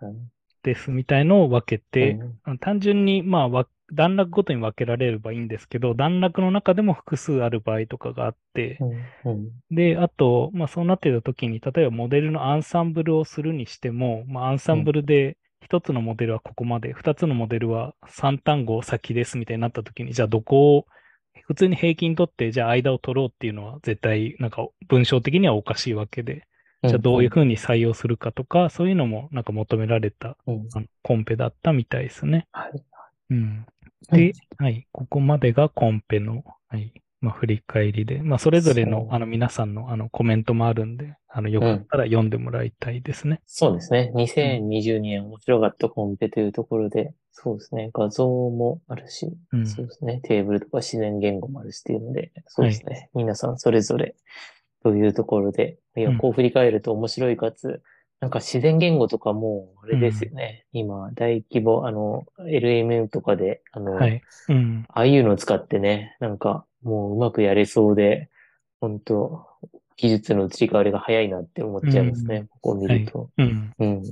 ですみたいのを分けて、うんあの単純に、まあわ、段落ごとに分けられればいいんですけど、段落の中でも複数ある場合とかがあって、で、あと、まあ、そうなってた時に、例えばモデルのアンサンブルをするにしても、まあ、アンサンブルで一つのモデルはここまで、二つのモデルは三単語先ですみたいになった時に、じゃあどこを、普通に平均取って、じゃあ間を取ろうっていうのは絶対、なんか文章的にはおかしいわけで、じゃあどういうふうに採用するかとか、そういうのもなんか求められたうんうんあのコンペだったみたいですね。はい。うん。で、はい、ここまでがコンペの、はい、まあ、振り返りで、まあ、それぞれのあの、皆さんの、あの、コメントもあるんで、あの、よかったら読んでもらいたいですね。そうですね。2020年面白かったコンペというところで、そうですね。画像もあるし、うん。そうですね。テーブルとか自然言語もあるしっていうので、そうですね。皆さんそれぞれというところで、いやうん、こう振り返ると面白いかつ、なんか自然言語とかも、あれですよね。今、大規模、あの、LMM とかで、あの、はい。うん。ああいうのを使ってね、なんかもううまくやれそうで、本当技術の移り変わりが早いなって思っちゃいますね。うんここを見ると。うん。うん。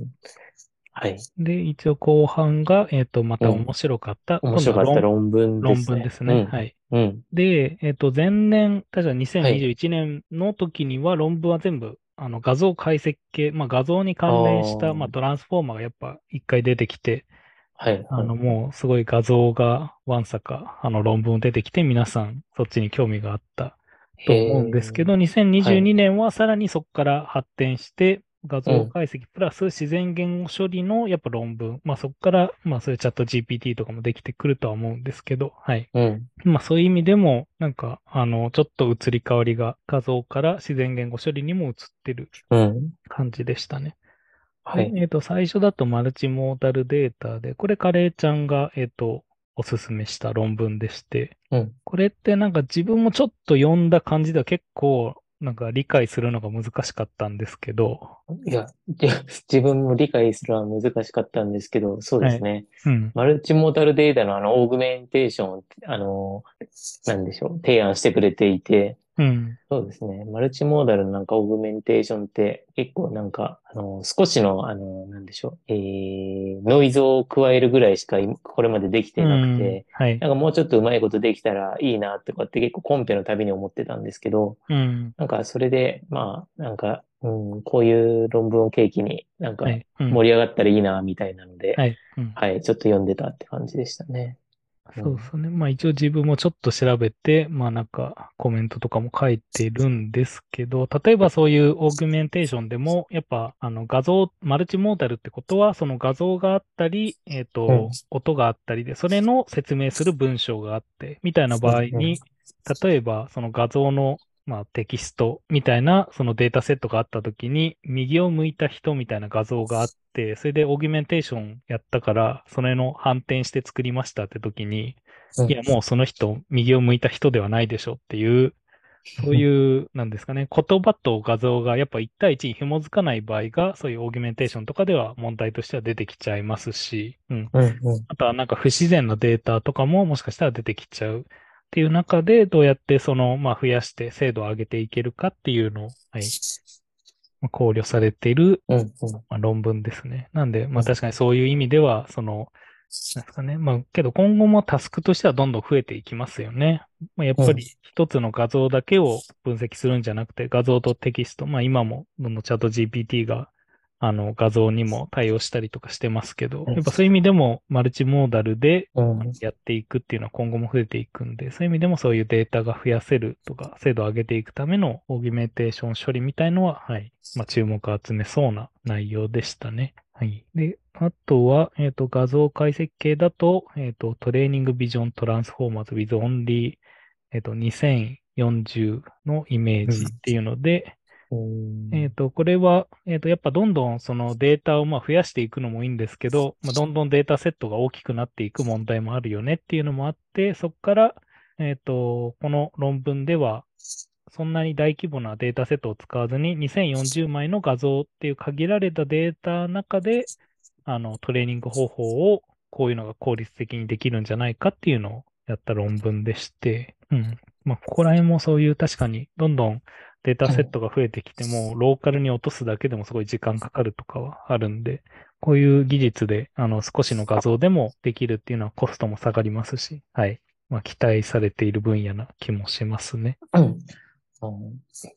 はい。で、一応後半が、えっ、と、またうん面白かった。面白かった論論文ですね。論文ですね。はい。うん。うん。で、えっ、と、前年、確か2021年の時には論文は全部、あの、画像解析系、まあ、画像に関連した、まあ、トランスフォーマーがやっぱ一回出てきて、はい。あの、もうすごい画像がわんさか、あの論文出てきて皆さんそっちに興味があったと思うんですけど、2022年はさらにそこから発展して、画像解析プラス自然言語処理のやっぱ論文、まあそこから、まあそういうチャット GPT とかもできてくるとは思うんですけど、はい。うん。まあそういう意味でも、なんか、あの、ちょっと移り変わりが画像から自然言語処理にも移ってるうん。感じでしたね。はい。でえっ、と、最初だとマルチモーダルデータで、これカレーちゃんが、えっ、と、おすすめした論文でして、うん。これってなんか自分もちょっと読んだ感じでは結構なんか理解するのが難しかったんですけど、いや、自分も理解するのは難しかったんですけど、そうですね。うん。マルチモーダルデータのあの、オーグメンテーションを、あの、なんでしょう、提案してくれていて、うん。そうですね。マルチモーダルのなんかオーグメンテーションって結構なんか、あの、少しの、あの、なんでしょう、えー、ノイズを加えるぐらいしか今これまでできてなくて、うんはい。なんかもうちょっとうまいことできたらいいなとかって結構コンペのたびに思ってたんですけど、うん。なんかそれで、まあ、なんか、うん、こういう論文を契機になんか盛り上がったらいいなみたいなので、はい。うん。はい、ちょっと読んでたって感じでしたね。そうですね。まあ一応自分もちょっと調べて、まあなんかコメントとかも書いてるんですけど、例えばそういうオーグメンテーションでも、やっぱあの画像、マルチモーダルってことは、その画像があったり、えっ、と、うん。音があったりで、それの説明する文章があって、みたいな場合に、例えばその画像のまあ、テキストみたいなそのデータセットがあったときに、右を向いた人みたいな画像があって、それでオーギュメンテーションやったから、それの反転して作りましたってときに、うん。いや、もうその人、右を向いた人ではないでしょっていう、そういう、なんですかね、言葉と画像がやっぱ1対1に紐づかない場合が、そういうオーギュメンテーションとかでは問題としては出てきちゃいますし、うん。うんうん。あとはなんか不自然なデータとかももしかしたら出てきちゃうっていう中で、どうやってその、まあ増やして精度を上げていけるかっていうのを、はい、まあ考慮されている、うんうんまあ、論文ですね。なんで、まあうん確かにそういう意味では、その、なんですかね。まあけど今後もタスクとしてはどんどん増えていきますよね。まあ、やっぱうんり一つの画像だけを分析するんじゃなくて、画像とテキスト、まあ今もどんどんチャット GPT があの画像にも対応したりとかしてますけど、うんやっぱそういう意味でもマルチモーダルでうんやっていくっていうのは今後も増えていくんで、そういう意味でもそういうデータが増やせるとか、精度を上げていくためのオーギュメンテーション処理みたいのは、はい、まあ、注目を集めそうな内容でしたね。はい。で、あとは、えっ、と、画像解析系だと、えっ、と、トレーニングビジョントランスフォーマーズ with only、えっ、と、2040のイメージっていうので、うんえっ、と、これは、えっ、と、やっぱどんどんそのデータをまあ増やしていくのもいいんですけど、まあ、どんどんデータセットが大きくなっていく問題もあるよねっていうのもあって、そこから、えっ、と、この論文では、そんなに大規模なデータセットを使わずに、2040枚の画像っていう限られたデータの中で、あの、トレーニング方法をこういうのが効率的にできるんじゃないかっていうのをやった論文でして、うん。まあ、ここら辺もそういう確かに、どんどんデータセットが増えてきても、ローカルに落とすだけでもすごい時間かかるとかはあるんで、こういう技術で、あの、少しの画像でもできるっていうのはコストも下がりますし、はい。まあ、期待されている分野な気もしますね。うんあ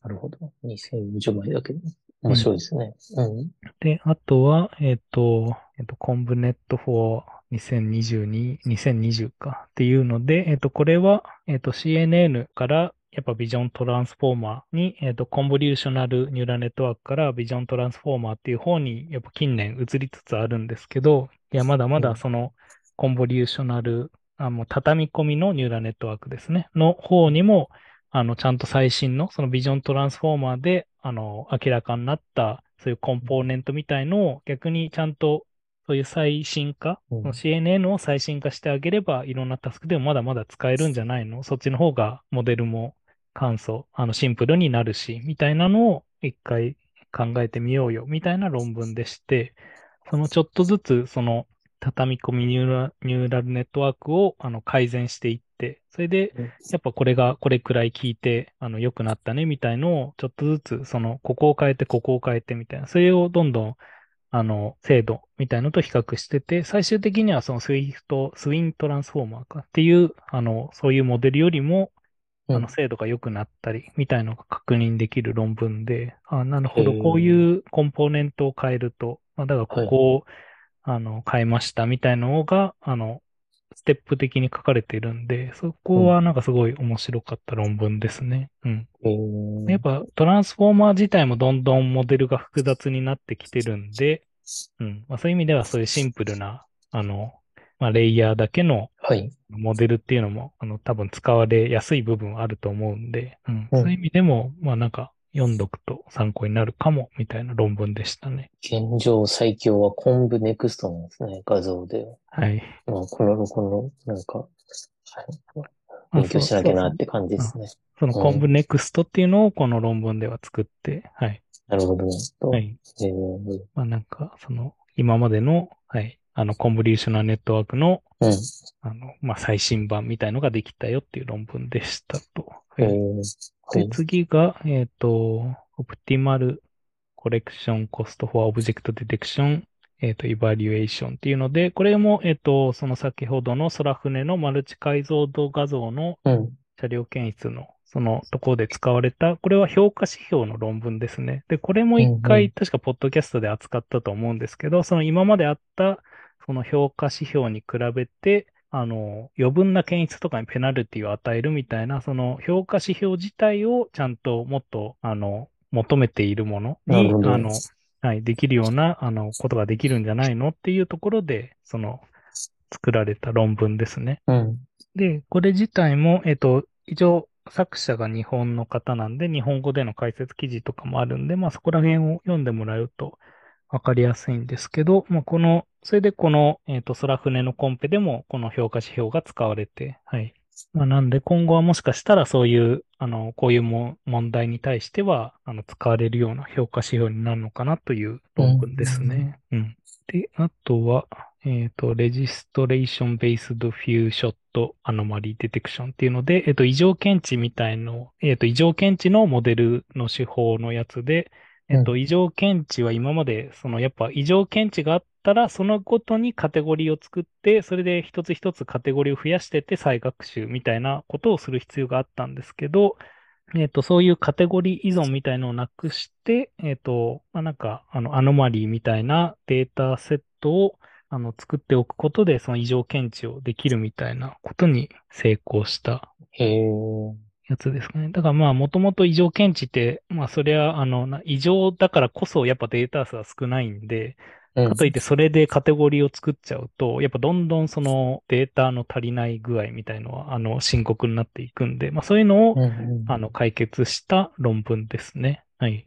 なるほど。2040枚だけど、面白いですね。うん。で、あとは、えっ、と、えっ、と、コンブネット for 2022、2020かっていうので、えっ、と、これは、えっ、と、CNN から、やっぱビジョントランスフォーマーに、えっ、と、コンボリューショナルニューラルネットワークからビジョントランスフォーマーっていう方に、やっぱ近年移りつつあるんですけど、いや、まだまうんだその、コンボリューショナル、あもう畳み込みのニューラルネットワークですね、の方にも、あの、ちゃんと最新の、そのビジョントランスフォーマーで、あの、明らかになった、そういうコンポーネントみたいのを逆にちゃんと、そういう最新化、うん。CNN を最新化してあげれば、いろんなタスクでもまだまだ使えるんじゃないの？そっちの方がモデルも簡素、あの、シンプルになるし、みたいなのを一回考えてみようよ、みたいな論文でして、そのちょっとずつ、その、畳み込みニューラニューラルネットワークをあの改善していって、それで、やっぱこれがこれくらい効いて、あの、良くなったねみたいのを、ちょっとずつ、その、ここを変えて、ここを変えてみたいな、それをどんどん、あの、精度みたいのと比較してて、最終的にはその Swift、Swin Transformer かっていう、あの、そういうモデルよりも、あの、精度が良くなったり、みたいのが確認できる論文で、あ、なるほど、こういうコンポーネントを変えると、まあ、だからここを、あの、変えましたみたいなのが、あの、ステップ的に書かれているんで、そこはなんかすごい面白かった論文ですね。うん。えー、やっぱトランスフォーマー自体もどんどんモデルが複雑になってきてるんで、うん。まあ、そういう意味ではそういうシンプルな、あの、まあ、レイヤーだけのはい。モデルっていうのも、あの、多分使われやすい部分はあると思うんで、うん。うんそういう意味でも、まあなんか、読んどくと参考になるかも、みたいな論文でしたね。現状最強は昆布ネクストなんですね、画像で。はい。まあ、この、この、なんか、勉強しなきゃなって感じですね。そのコンブネクストっていうのをこの論文では作って、はい。なるほど。とはい。えーまあなんか、その、今までの、はい。あの、コンブリューショナルネットワークの、うん。あの、まあ最新版みたいのができたよっていう論文でしたと。えはいーはで、い。次が、えっ、と、Optimal Collection Cost for Object Detection えっ、と、Evaluation っていうので、これも、えっ、と、その先ほどの空船のマルチ解像度画像のうん。車両検出のそのところで使われた、これは評価指標の論文ですね。で、これも一回、ん確かポッドキャストで扱ったと思うんですけど、その今まであった、その評価指標に比べて、あの、余分な検出とかにペナルティを与えるみたいな、その評価指標自体をちゃんともっと、あの、求めているものに、あの、はい、できるような、あの、ことができるんじゃないのっていうところで、その、作られた論文ですね。うん。で、これ自体も、えっと、一応、作者が日本の方なんで、日本語での解説記事とかもあるんで、まあそこら辺を読んでもらうとわかりやすいんですけど、まあこの、それでこの、えっと、空船のコンペでも、この評価指標が使われて、はい。まあなんで今後はもしかしたらそういう、あの、こういうも問題に対しては、あの、使われるような評価指標になるのかなという論文ですね。うん。で、あとは、えっ、と、Registration Based Few Shot Anomaly Detection っていうので、えっ、と、異常検知みたいの、えっ、と、異常検知のモデルの手法のやつで、えっ、と、う異常検知は今まで、その、やっぱ異常検知があったら、そのごとにカテゴリーを作って、それで一つ一つカテゴリーを増やしてって再学習みたいなことをする必要があったんですけど、えっ、と、そういうカテゴリー依存みたいのをなくして、えっ、と、まあ、なんか、あの、アノマリーみたいなデータセットを、あの、作っておくことで、その異常検知をできるみたいなことに成功した。やつですかね。だからまあ、もともと異常検知って、まあ、そりゃ、あの、な異常だからこそ、やっぱデータ数は少ないんで、うんかといってそれでカテゴリーを作っちゃうと、やっぱどんどんそのデータの足りない具合みたいのは、あの、深刻になっていくんで、まあ、そういうのをうん、うんあの、解決した論文ですね。はい。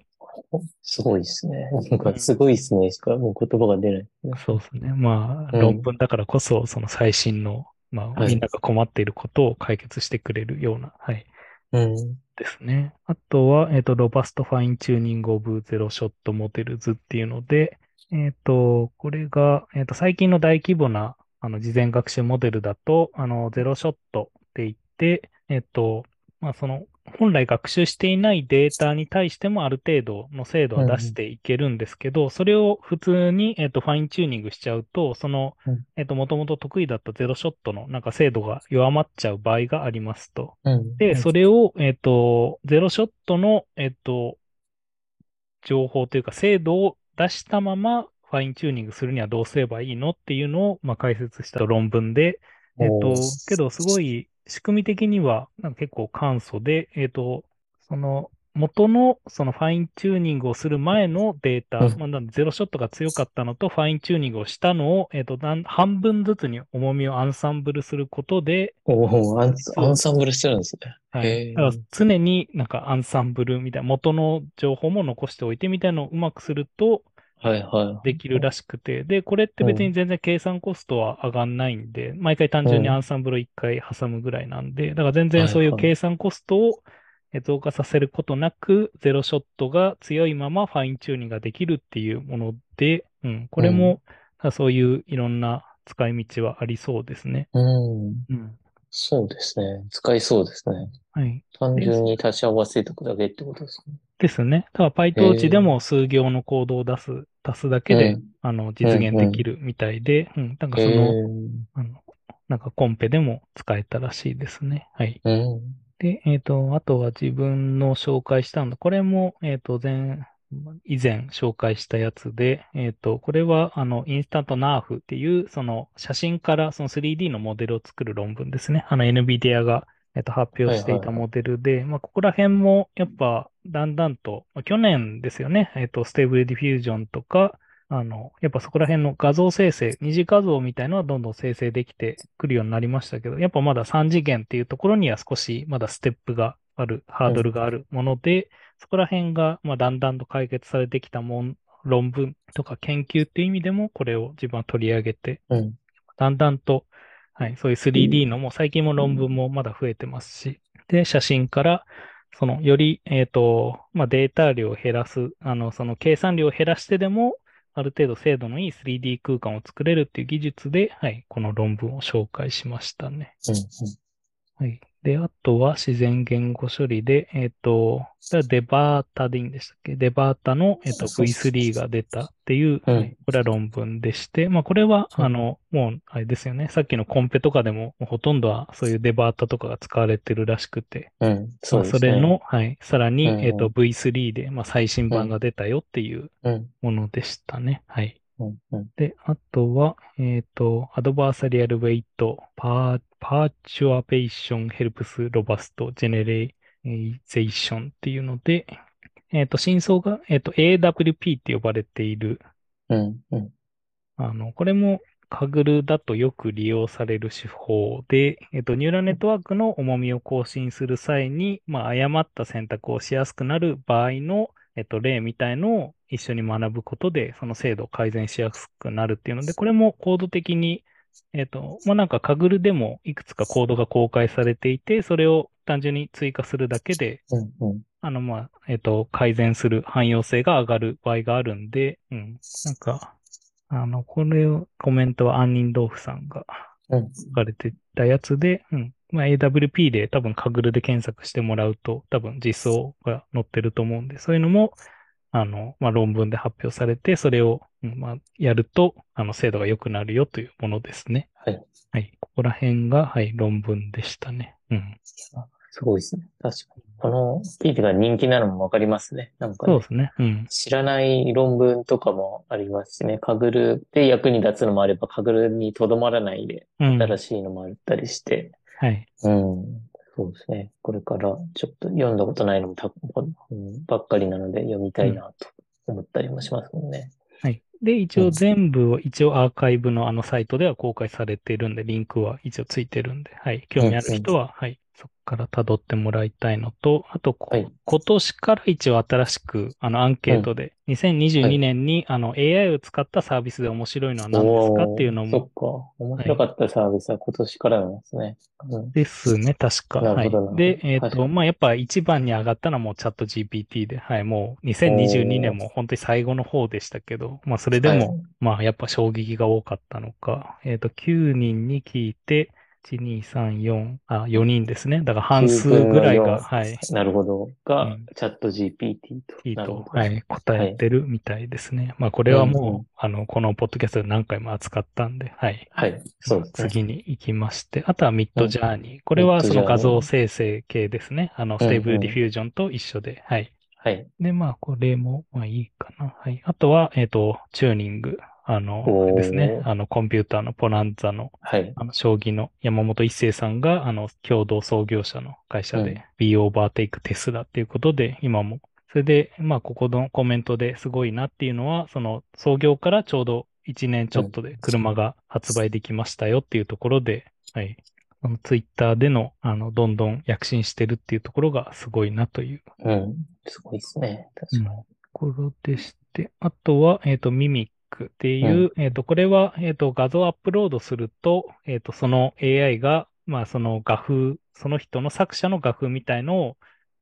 すごいですね。なんか、すごいですね。しかもう言葉が出ない。そうですね。まあ、うん論文だからこそ、その最新の、まあ、はいみんなが困っていることを解決してくれるような、はい。うん。ですね。あとは、えっ、と、 Robust Fine-Tuning of Zero-Shot Models っていうので、えっ、と、これが、えっ、と、最近の大規模な、あの、事前学習モデルだと、あの、 zero-shot って言って、えっ、と、まあ、その、本来学習していないデータに対してもある程度の精度は出していけるんですけど、それを普通に、えっ、と、 fine-tuning しちゃうと、そのうん、えっ、と、もともと得意だった zero-shot のなんか精度が弱まっちゃう場合がありますと。うん。で、それを、えっ、と、 zero-shot の、えっ、と、情報というか精度を出したままファインチューニングするにはどうすればいいの？っていうのを、まあ、解説した論文で、えっ、ー、けどすごい仕組み的にはなんか結構簡素で、えっ、と、その元のそのファインチューニングをする前のデータ、うんまあ、ゼロショットが強かったのとファインチューニングをしたのを、えっ、と、半分ずつに重みをアンサンブルすることで、おお、アンサンブルしてるんですね。はい。だから常になんかアンサンブルみたいな、元の情報も残しておいてみたいなのをうまくするとはいはい。できるらしくて、で、これって別に全然計算コストは上がんないんで、毎回単純にアンサンブルを1回挟むぐらいなんで、だから全然そういう計算コストをえ増加させることなく、ゼロショットが強いままファインチューニングができるっていうもので、うん、これも、そういういろんな使い道はありそうですね。うん。うん。そうですね。使いそうですね。はい。単純に足し合わせておくだけってことですか？ね。ですね。だから PyTorch でも数行のコードを出す、足すだけで、うんあの、実現できるみたいで、うん、なんかそへの、ーあの、なんかコンペでも使えたらしいですね。はい。うん。で、えっ、と、あとは自分の紹介したの。これも、えっ、と、前以前紹介したやつで、えっ、と、これは、あの、インスタントナーフっていう、その写真からその 3D のモデルを作る論文ですね。あの、NVIDIA が、えっ、と、発表していたモデルで、まあ、ここら辺も、やっぱ、だんだんと、まあ、去年ですよね。えっ、と、 Stable Diffusion とか、あの、やっぱそこら辺の画像生成、二次画像みたいのはどんどん生成できてくるようになりましたけど、やっぱまだ3次元っていうところには少しまだステップがある、ハードルがあるもので、そこら辺が、まあ、だんだんと解決されてきたもん、論文とか研究っていう意味でも、これを自分は取り上げて、うん。だんだんと、はい、そういう 3D のも、最近も論文もまだ増えてますし、で、写真から、その、より、えっ、と、まあ、データ量を減らす、あの、その計算量を減らしてでも、ある程度精度のいい 3D 空間を作れるっていう技術で、はい、この論文を紹介しましたね。うん。はい。で、あとは自然言語処理で、えっ、と、デバータでいいんでしたっけ？デバータの、えっ、と V3 が出たっていう、これは論文でして、まあこれは、うんあの、もう、あれですよね。さっきのコンペとかでも、ほとんどはそういう DeBERTa とかが使われてるらしくて、うん。そまあうですね。それの、はい、さらに、えっ、と V3 で、まあ最新版が出たよっていううん。ものでしたね。はい。うん。うん。で、あとは、えっ、と、 Adversarial Weight、Per、Perturbation Helps Robust Generalization っていうので、えっ、と、真相が、えっ、と、AWP って呼ばれている、うん。うん。あの、これも、カグルだとよく利用される手法で、えっ、と、ニューラルネットワークの重みを更新する際に、まあ、誤った選択をしやすくなる場合の、えっ、と、例みたいのを一緒に学ぶことで、その精度を改善しやすくなるっていうので、これもコード的に、えっ、と、まあ、なんかカグルでもいくつかコードが公開されていて、それを単純に追加するだけで、うん。うん。あの、まあ、えっ、と、改善する汎用性が上がる場合があるんで、うん。なんか、あの、これを、コメントは杏仁豆腐さんがうん。書かれてたやつで、うん。まあ、AWP で多分カグルで検索してもらうと、多分実装が載ってると思うんで、そういうのも、あの、まあ、論文で発表されて、それを、うんまあ、やると、あの、精度が良くなるよというものですね。はい。はい。ここら辺が、はい、論文でしたね。うん。すごいですね。確かに。この記事が人気なのもわかりますね。なんかねそうですね。うん。知らない論文とかもありますしね。カグルで役に立つのもあれば、カグルにとどまらないでうん。新しいのもあったりして。はい。うん。そうですね。これからちょっと読んだことないのもた、うんばっかりなので読みたいなと思ったりもしますもんね。はい。で、一応全部を、一応アーカイブのあのサイトでは公開されているんで、リンクは一応ついてるんで、はい。興味ある人は、はい。から辿ってもらいたいのと、あと、こはい。今年から一応新しく、あの、アンケートで、2022年に、あの、AI を使ったサービスで面白いのは何ですかっていうのも、そっか。面白かったサービスは今年からなんですね。うん。ですね、確か。はい。で、えっ、と、確かにまあ、やっぱ一番に上がったのはもうチャット GPT で、はい、もう2022年も本当に最後の方でしたけど、まあ、それでも、はい。まあ、やっぱ衝撃が多かったのか、えっ、と、9人に聞いて、1、2、3、4、あ、4人ですね。だから半数ぐらい9分のが、4はい、なるほど。が、うんチャット GPT と。いいと、はい、答えてるみたいですね。まあ、これはもう、あの、このポッドキャストで何回も扱ったんで、はい。はい。そうですね。次に行きまして、あとは Midjourney。これはその画像生成系ですね。あの、 Stable Diffusion と一緒で、はい。はい。で、まあ、これも、まあいいかな。はい。あとは、えっ、と、チューニング。あのですね。あの、コンピューターのポランザの、はい。あの、将棋の山本一生さんが、あの、共同創業者の会社うんで、We Overtake Tesla っていうことで、今も。それで、まあ、ここのコメントですごいなっていうのは、その、創業からちょうど1年ちょっとで車が発売できましたよっていうところで、はい。あのツイッターでの、あの、どんどん躍進してるっていうところがすごいなといううん。すごいですね。確かに。ところでして、あとは、えっ、と、ミミックっていう、えっ、と、これは、えっ、と、画像をアップロードすると、えっ、と、その AI が、まあ、その画風、その人の作者の画風みたいのを、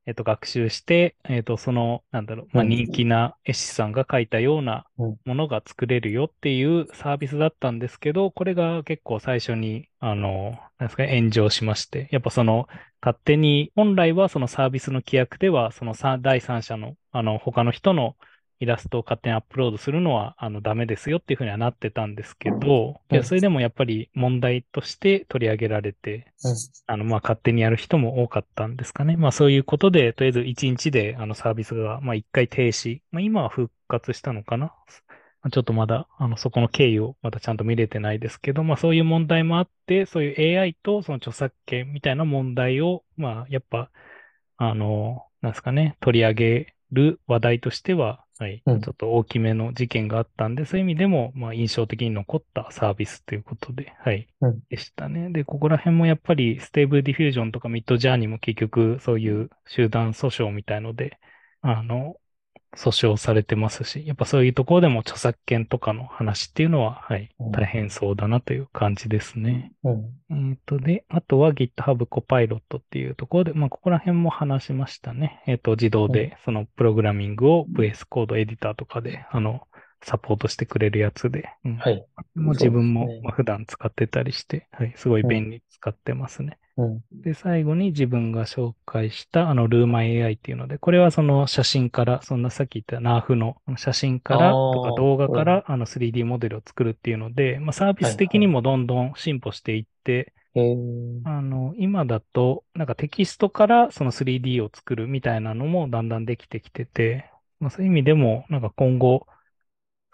えっ、と、学習して、えっ、と、その、なんだろう、まあ、うん。人気な絵師さんが描いたようなうん。ものが作れるよっていうサービスだったんですけど、これが結構最初に、あの、なんですかね、炎上しまして、やっぱその、勝手に、本来はそのサービスの規約では、そのさ第三者の、あの、他の人の、イラストを勝手にアップロードするのは、あの、ダメですよっていうふうにはなってたんですけど、いやそれでもやっぱり問題として取り上げられて、うんあの、まあ、勝手にやる人も多かったんですかね。まあ、そういうことで、とりあえず1日で、あの、サービスが、まあ、1回停止。まあ、今は復活したのかな。まあちょっとまだ、あの、そこの経緯をまだちゃんと見れてないですけど、まあ、そういう問題もあって、そういう AI とその著作権みたいな問題を、まあ、やっぱ、あの、なんですかね、取り上げる話題としては、はい、うん。ちょっと大きめの事件があったんで、そういう意味でも、まあ、印象的に残ったサービスということで、はい、うん。でしたね。で、ここら辺もやっぱり、 Stable Diffusion とか Midjourney も結局、そういう集団訴訟みたいので、あの、訴訟されてますし、やっぱそういうところでも著作権とかの話っていうのは、はいうん、大変そうだなという感じですね。うん。えっと、で、あとは GitHub Copilot っていうところで、まあ、ここら辺も話しましたね。えっと、自動で、そのプログラミングを VS コードエディターとかで、あの、サポートしてくれるやつで、うん。はい。もう自分も普段使ってたりして、はい、すごい便利に使ってますね。うん。で、最後に自分が紹介した、あの、ルーマ AI っていうので、これはその写真から、そんなさっき言ったナーフの写真からとか動画から、あの 3D モデルを作るっていうので、まあ、サービス的にもどんどん進歩していって、えー、あの、今だと、なんかテキストからその 3D を作るみたいなのもだんだんできてきてて、まあ、そういう意味でも、なんか今後、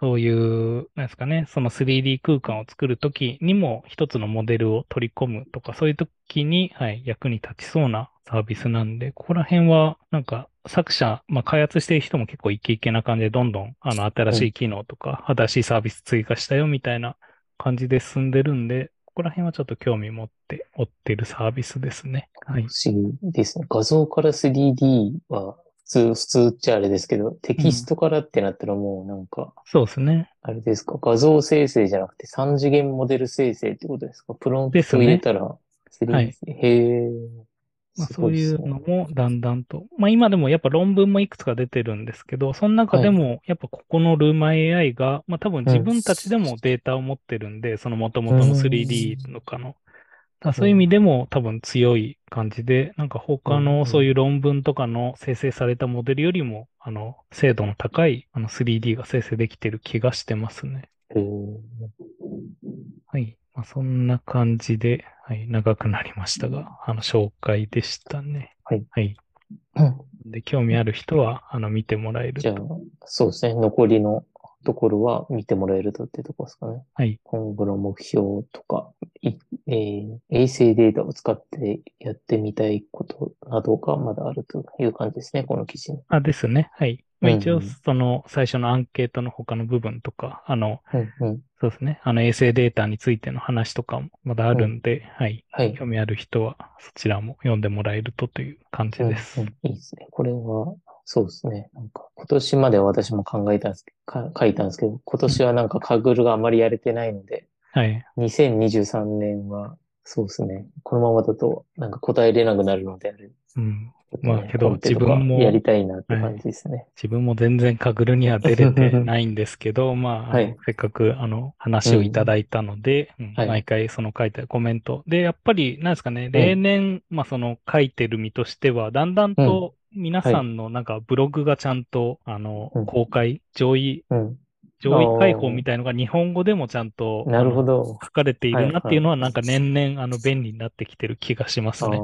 そういう、なんですかね、その 3D 空間を作るときにも一つのモデルを取り込むとか、そういうときに、はい、役に立ちそうなサービスなんで、ここら辺は、なんか作者、まあ、開発してる人も結構イケイケな感じで、どんどん、あの、新しい機能とか、新しいサービス追加したよみたいな感じで進んでるんで、ここら辺はちょっと興味持って追ってるサービスですね。はい。不思議ですね。画像から 3D は普通、普通っちゃあれですけど、テキストからってなったらもうなんか、そうですね。あれですか、画像生成じゃなくて3次元モデル生成ってことですか？プロンプト入れたら 3D はいですね。へえ。まあ、すそういうのもだんだんと、まあ今でもやっぱ論文もいくつか出てるんですけど、その中でもやっぱここのルーマ AI が、まあ多分自分たちでもデータを持ってるんで、その元々の 3D とかの、そういう意味でも多分強い感じで、なんか他うんのそういう論文とかの生成されたモデルよりも、あの、精度の高いあの 3D が生成できてる気がしてますね。はい。まあ、そんな感じで、はい、長くなりましたが、あの、紹介でしたね。はい。はい。うんで、興味ある人は、あの、見てもらえるじゃあと。、そうですね。残りのところは見てもらえるとってとこですかね。はい。今後の目標とか、いえー衛星データを使ってやってみたいことなどがまだあるという感じですね、この記事に。あ、ですね。はい。まあ、うん一応、その、最初のアンケートの他の部分とか、あの、うんうん。そうですね。あの、衛星データについての話とかもまだあるんで、はい。はい。興味ある人は、そちらも読んでもらえるとという感じです。うんうんいいですね。これは、そうですね。なんか、今年まで私も考えたんですけど、か書いたんですけど、今年はなんかカグルがあまりやれてないので、はい。2023年は、そうですね。このままだと、なんか答えれなくなるので、あれ。うん。まあけど自分もやりたいなって感じですね。自分も全然カグルには出れてないんですけど、まあはいせっかくあの話をいただいたので、毎回その書いてあるコメント。で、やっぱり、なんですかね、例年、まあその書いてる身としては、だんだんと皆さんのなんかブログがちゃんと、あのうん、公開、上位、うん。上位開放みたいのが日本語でもちゃんと。書かれているなっていうのは、はいなんか年々あの便利になってきてる気がしますね。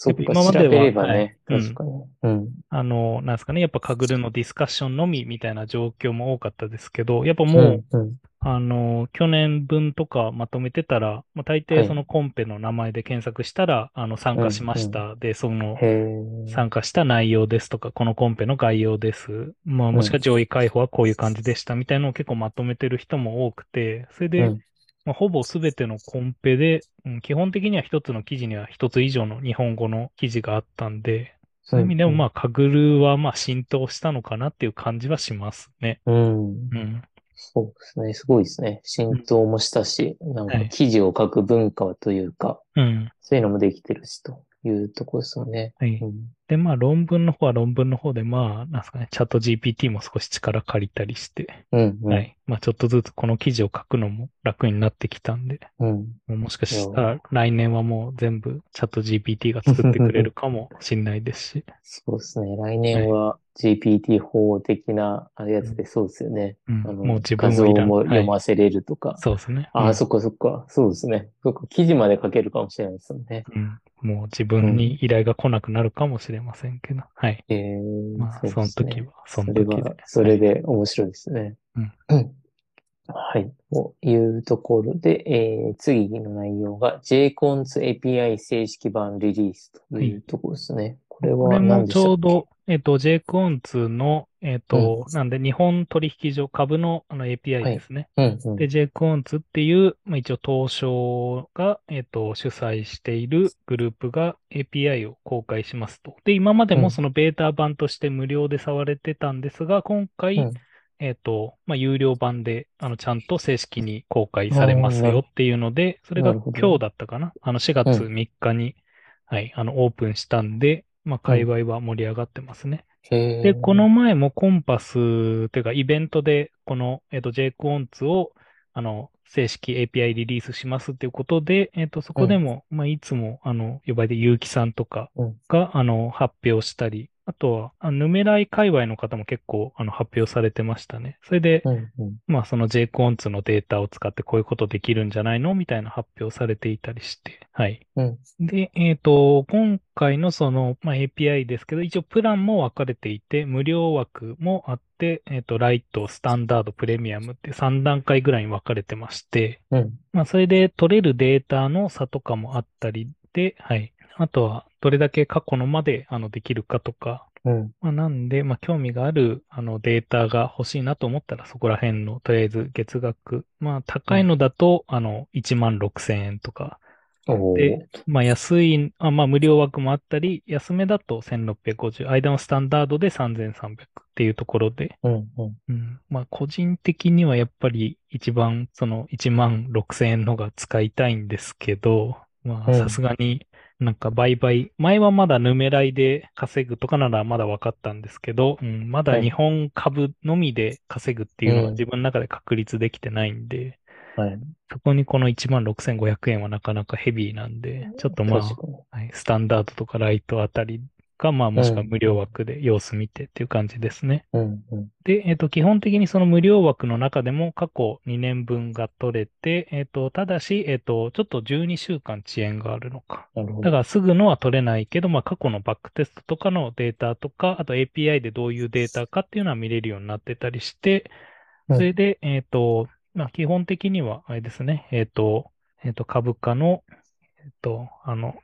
そっか、今まではね、はいうん確かに。うん。あの、なんですかね、やっぱカグルのディスカッションのみみたいな状況も多かったですけど、やっぱもう、うん、うん。あの、去年分とかまとめてたら、まあ、大はい抵そのコンペの名前で検索したら、あの、参加しました。で、その、へえ。参加した内容ですとか、このコンペの概要です。まあ、もしくは上位解放はこういう感じでしたみたいなのを結構まとめてる人も多くて、それで、うんまあ、ほぼすべてのコンペで、うん基本的には一つの記事には一つ以上の日本語の記事があったんで、そういう意味でもまあ、カグルはまあ浸透したのかなっていう感じはしますね。うん。うん。そうですね。すごいですね。浸透もしたし、なんかはい記事を書く文化というか、うん。そういうのもできてるしと。いうところですよね。はい。うん。で、まあ論文の方は論文の方で、まあ、なんですかね、チャット GPT も少し力借りたりして、うん、うん。はい。まあちょっとずつこの記事を書くのも楽になってきたんで、うん。もしかしたら来年はもう全部チャット GPT が作ってくれるかもしれないですし、そうですね。来年は GPT-4 的なやつでそうですよね。うん、あのもう自分画像も読はいませれるとか。そうですね。ああ、うんそっかそっか。そうですね。そっか、記事まで書けるかもしれないですよね。うんもう自分に依頼が来なくなるかもしれませんけど、はい。えー、まあ、うその時は、そのそれ時では。、それで面白いですね。うんうん。はい。というところで、えー、次の内容が JCONS API 正式版リリースというところですね。これはこれもち何でしたっけ？ょうど、えっと、JCONS の、えっと、なんで日本取引所株のあの API はい。ですね。うんうん。で、JCONS っていう、まあ、一応東証が、えっと、主催しているグループが API を公開しますと。で、今までうん。もそのベータ版として無料で触れてたんですが、今回、うん。えっと、まあ、有料版で、あの、ちゃんと正式に公開されますよっていうので、それが今日だったかな？あの、4月3日に、はい、あの、オープンしたんで、まあ、界隈は盛り上がってますね。で、この前もコンパスというかイベントで、この、えっと、JCONS を、あの、正式 API リリースしますっていうことで、えっと、そこでも、まあ、いつも、あの、呼ばれて結城さんとかうん。が、あの、発表したり、あとは、あヌメライ界隈の方も結構、あの、発表されてましたね。それで、うんうん。まあ、その JCONS のデータを使ってこういうことできるんじゃないのみたいな発表されていたりして、はい。うんで、えっ、と、今回のその、まあ、API ですけど、一応プランも分かれていて、無料枠もあって、えっ、と、ライト、スタンダード、プレミアムって3段階ぐらいに分かれてまして、うん。まあ、それで取れるデータの差とかもあったりで、はい。あとは、どれだけ過去のまで、あの、できるかとか、うん。まあ、なんで、まあ、興味があるあのデータが欲しいなと思ったら、そこら辺の、とりあえず月額。まあ、高いのだと、あの、1万6千円とか。で、まあ、安い、あまあ、無料枠もあったり、安めだと1650、間のスタンダードで3300っていうところで、うんうん。うん、まあ、個人的にはやっぱり一番、その1万6千円のが使いたいんですけど、まあ、うんさすがになんか売買、前はまだヌメライで稼ぐとかならまだ分かったんですけど、うん、まだはい日本株のみで稼ぐっていうのうんは自分の中で確立できてないんで、はい。そこにこの1万6500円はなかなかヘビーなんで、ちょっとまあ。はい、スタンダードとかライトあたりか、まあもしくは無料枠で様子見てっていう感じですね。うんうん。で、えっ、と、基本的にその無料枠の中でも過去2年分が取れて、えっ、と、ただし、えっ、と、ちょっと12週間遅延があるのか。だからすぐのは取れないけど、まあ過去のバックテストとかのデータとか、あと API でどういうデータかっていうのは見れるようになってたりして、うんそれで、えっ、と、まあ基本的には、あれですね、えっ、と、えっ、と、株価の、えっ、と、あの、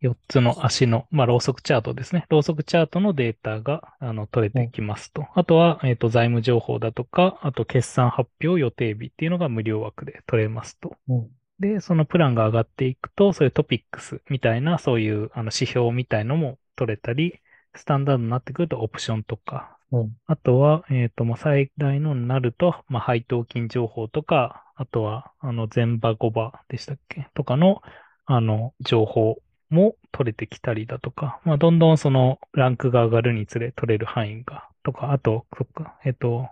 4つの足の、まあ、ローソクチャートですね。ローソクチャートのデータが、あの、取れてきますと。あとは、えっ、と、財務情報だとか、あと、決算発表予定日っていうのが無料枠で取れますと。うんで、そのプランが上がっていくと、そういうトピックスみたいな、そういうあの指標みたいのも取れたり、スタンダードになってくるとオプションとか、うんあとは、えっ、と、まあ、最大のになると、まあ、配当金情報とか、あとは、あの、全場5場でしたっけ？とかの、あの、情報も取れてきたりだとか、まあ、どんどんその、ランクが上がるにつれ取れる範囲が、とか、あと、そっか、えっ、と、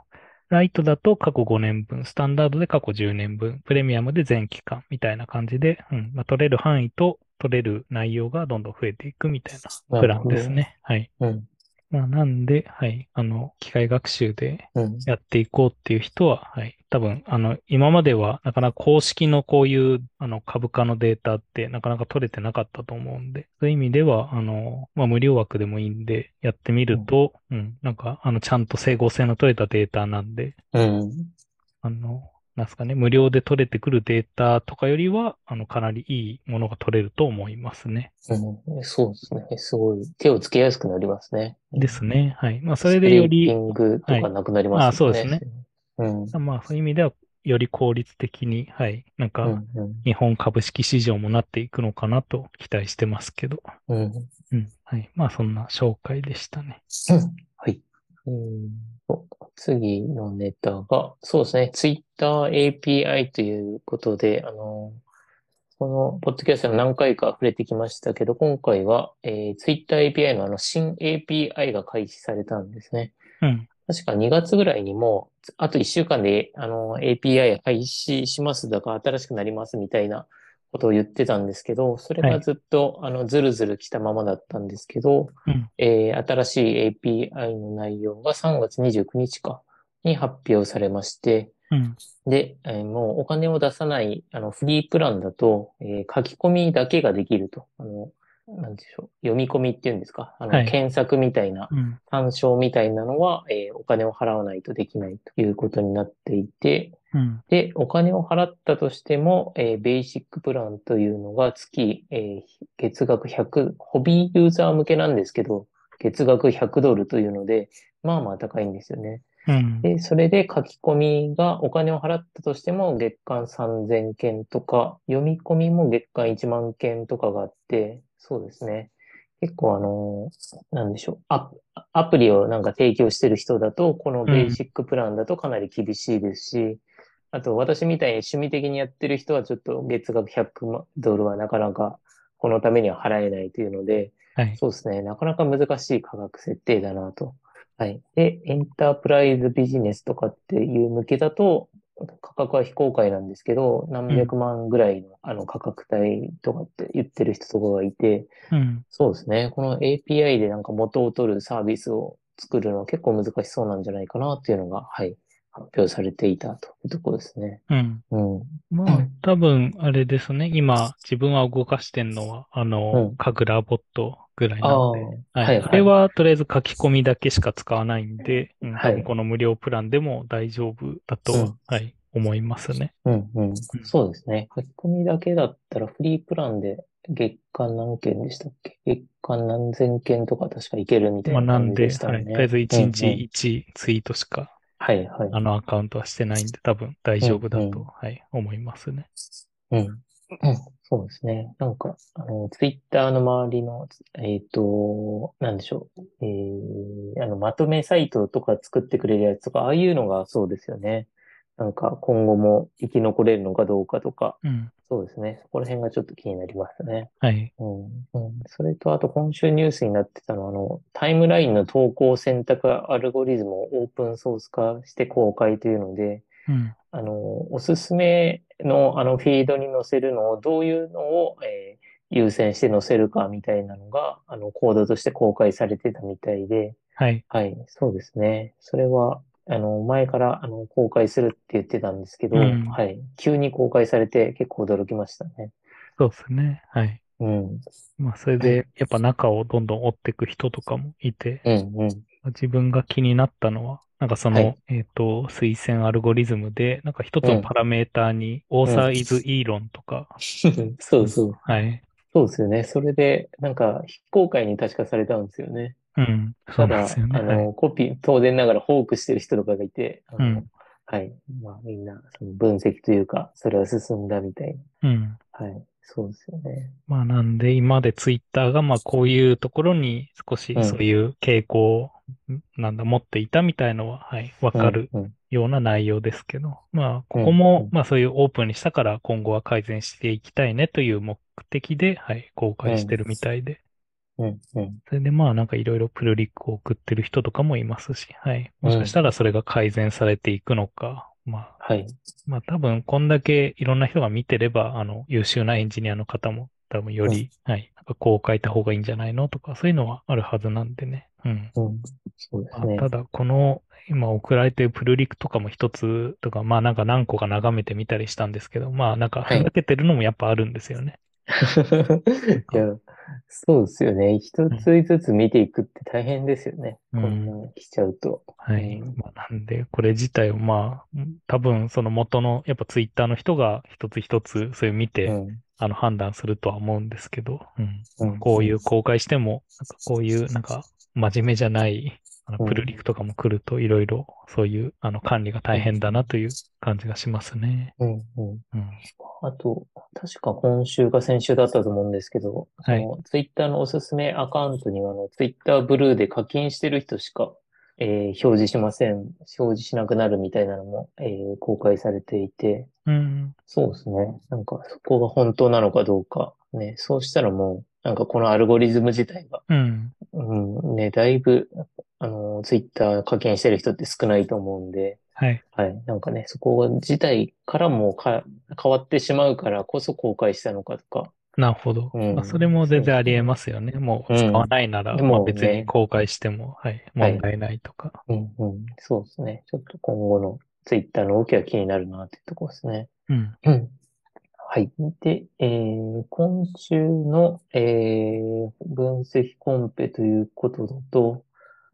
ライトだと過去5年分、スタンダードで過去10年分、プレミアムで全期間みたいな感じで、うんまあ、取れる範囲と取れる内容がどんどん増えていくみたいなプランですね。はい。うん。まあ、なんで、はい。あの、機械学習でうん。やっていこうっていう人は、はい。多分、あの、今まではなかなか公式のこういう、あの、株価のデータってなかなか取れてなかったと思うんで、そういう意味では、あの、まあ、無料枠でもいいんで、やってみると、うん、なんか、あの、ちゃんと整合性の取れたデータなんで、うん。あの、なんすかね、無料で取れてくるデータとかよりは、あの、かなりいいものが取れると思いますね。うん。そうですね。すごい。手をつけやすくなりますね。ですね。はい。まあ、それでよりーピ、ングとかなくなりますよね。はいあそうですね。まあ、そういう意味では、より効率的に、はい。なんうん。か、うん。日本株式市場もなっていくのかなと期待してますけど。うん。うん。うん。はい。まあ、そんな紹介でしたね。はい。うんと次のネタが、そうですね。Twitter API ということで、あの、このポッドキャストの何回か触れてきましたけど、今回は、えー、Twitter API のあの新 API が開始されたんですね。うん。確か2月ぐらいにもう、あと1週間であの API 廃止しますだから新しくなりますみたいなことを言ってたんですけど、それがずっと、あのずるずる来たままだったんですけど、うんえー新しい API の内容が3月29日かに発表されまして、うん。で、えーもうお金を出さないあのフリープランだと、えー書き込みだけができると。あの、なんでしょう？読み込みっていうんですか？あの、はい検索みたいな、うん。参照みたいなのは、えーお金を払わないとできないということになっていて、うん。で、お金を払ったとしても、えーベーシックプランというのが月、えー月額100、ホビーユーザー向けなんですけど、月額100ドルというので、まあまあ高いんですよね。うん。で、それで書き込みがお金を払ったとしても月間3000件とか、読み込みも月間1万件とかがあって、そうですね。結構あの、なんでしょう。アアプリをなんか提供してる人だと、このベーシックプランだとかなり厳しいですし、あと私みたいに趣味的にやってる人はちょっと月額100ドルはなかなかこのためには払えないというので、はい。そうですね。なかなか難しい価格設定だなと。はい。で、エンタープライズビジネスとかっていう向けだと、価格は非公開なんですけど、何百万ぐらいのあの価格帯とかって言ってる人とかがいて、うん。そうですね。この API でなんか元を取るサービスを作るのは結構難しそうなんじゃないかなっていうのが、はい、発表されていたというところですね。うん。うん。まあ、多分、あれですね。今、自分は動かしてんのは、あのう、んカグラボットぐらいああ、なんで。ははいい。はいあれは、とりあえず書き込みだけしか使わないんで、うん、はいこの無料プランでも大丈夫だと、うんはい、思いますね。うんうん。そうですね。書き込みだけだったらフリープランで月間何件でしたっけ？月間何千件とか確かいけるみたいまあ、な感じなんで、はい。でしたよね。とりあえず1日うんうん1ツイートしか、はいはい。あのアカウントはしてないんで、多分大丈夫だと、うんうんはい、思いますね。うん。うんそうですね。なんか、あの、ツイッターの周りの、えっと、なんでしょう。えー、あの、まとめサイトとか作ってくれるやつとか、ああいうのがそうですよね。なんか、今後も生き残れるのかどうかとか、うん。そうですね。そこら辺がちょっと気になりますね。はい。うんうん、それと、あと今週ニュースになってたのは、あの、タイムラインの投稿選択アルゴリズムをオープンソース化して公開というので、うん。あの、おすすめのあのフィードに載せるのをどういうのを、えー優先して載せるかみたいなのが、あの、コードとして公開されてたみたいで、はい。はい、そうですね。それは、あの、前から、あの、公開するって言ってたんですけど、うんはい、急に公開されて結構驚きましたね。そうですね。はい。うん、まあ、それで、やっぱ中をどんどん追っていく人とかもいて、うん、うん。自分が気になったのは、なんかその、はいえっ、と、推薦アルゴリズムで、なんか一つうんのパラメーターに、オーサーイズイーロンとか、そうそう。はい。そうですよね。それで、なんか、非公開に確かされたんですよね。うん。そうなんですよね。あはい。の、コピー、当然ながらフォークしてる人とかがいて、あのうんはい。まあ、みんな、その分析というか、それは進んだみたいうん。な。はい。そうですよね。まあなんで、今までツイッターが、まあこういうところに少しうんそういう傾向を、なんだ、持っていたみたいのは、はい、わかるような内容ですけど、まあ、ここうんもう、んまあそういうオープンにしたから今後は改善していきたいねという目的で、はい、公開してるみたいで、うん、うん。それでまあなんかいろいろプルリックを送ってる人とかもいますし、はい。もしかしたらそれが改善されていくのか、まあ、はい。まあ多分こんだけいろんな人が見てれば、あの、優秀なエンジニアの方も多分より、はい、なんかこう書いた方がいいんじゃないのとか、そういうのはあるはずなんでね。うん。うん。そうですね。まあただ、この、今送られてるプルリクとかも一つとか、まあなんか何個か眺めてみたりしたんですけど、まあなんかはいふざけてるのもやっぱあるんですよね。いや、そうですよね。一つずつ見ていくって大変ですよね。うんこんなの来ちゃうと。はい。うんまあ、なんで、これ自体をまあ、多分その元の、やっぱツイッターの人が一つ一つそういう見て、うん。あの判断するとは思うんですけど、うん。うんこういう公開しても、なんかこういうなんか真面目じゃない、あのうんプルリクとかも来るといろいろそういうあの管理が大変だなという感じがしますね。うん、うん。うん。あと、確か今週か先週だったと思うんですけど、はいツイッターのおすすめアカウントには、あの、ツイッターブルーで課金してる人しか、えー表示しません。表示しなくなるみたいなのも、えー公開されていて、うん。そうですね。なんかそこが本当なのかどうか。ね、そうしたらもう、なんかこのアルゴリズム自体が、うん。うん、ね、だいぶ、あの、ツイッター課金してる人って少ないと思うんで、はい。はい。なんかね、そこ自体からもか変わってしまうからこそ公開したのかとか。なるほど。うんまあ、それも全然ありえますよね。もう使わないなら、うんまあ別ねに公開しても、はい、はい問題ないとか。うんうん。そうですね。ちょっと今後のツイッターの動きは気になるなっていうところですね。うん。うん。はい。で、えー今週の、えー分析コンペということだと、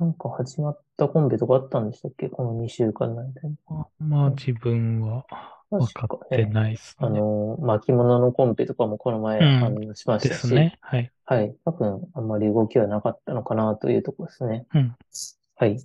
なんか始まったコンペとかあったんでしたっけ？この2週間の間に。あまあ自分は分かってないですあね。の、巻物のコンペとかもこの前うん話しましたし、ですね。はい。はい。多分、あんまり動きはなかったのかなというところですね。うん。はい。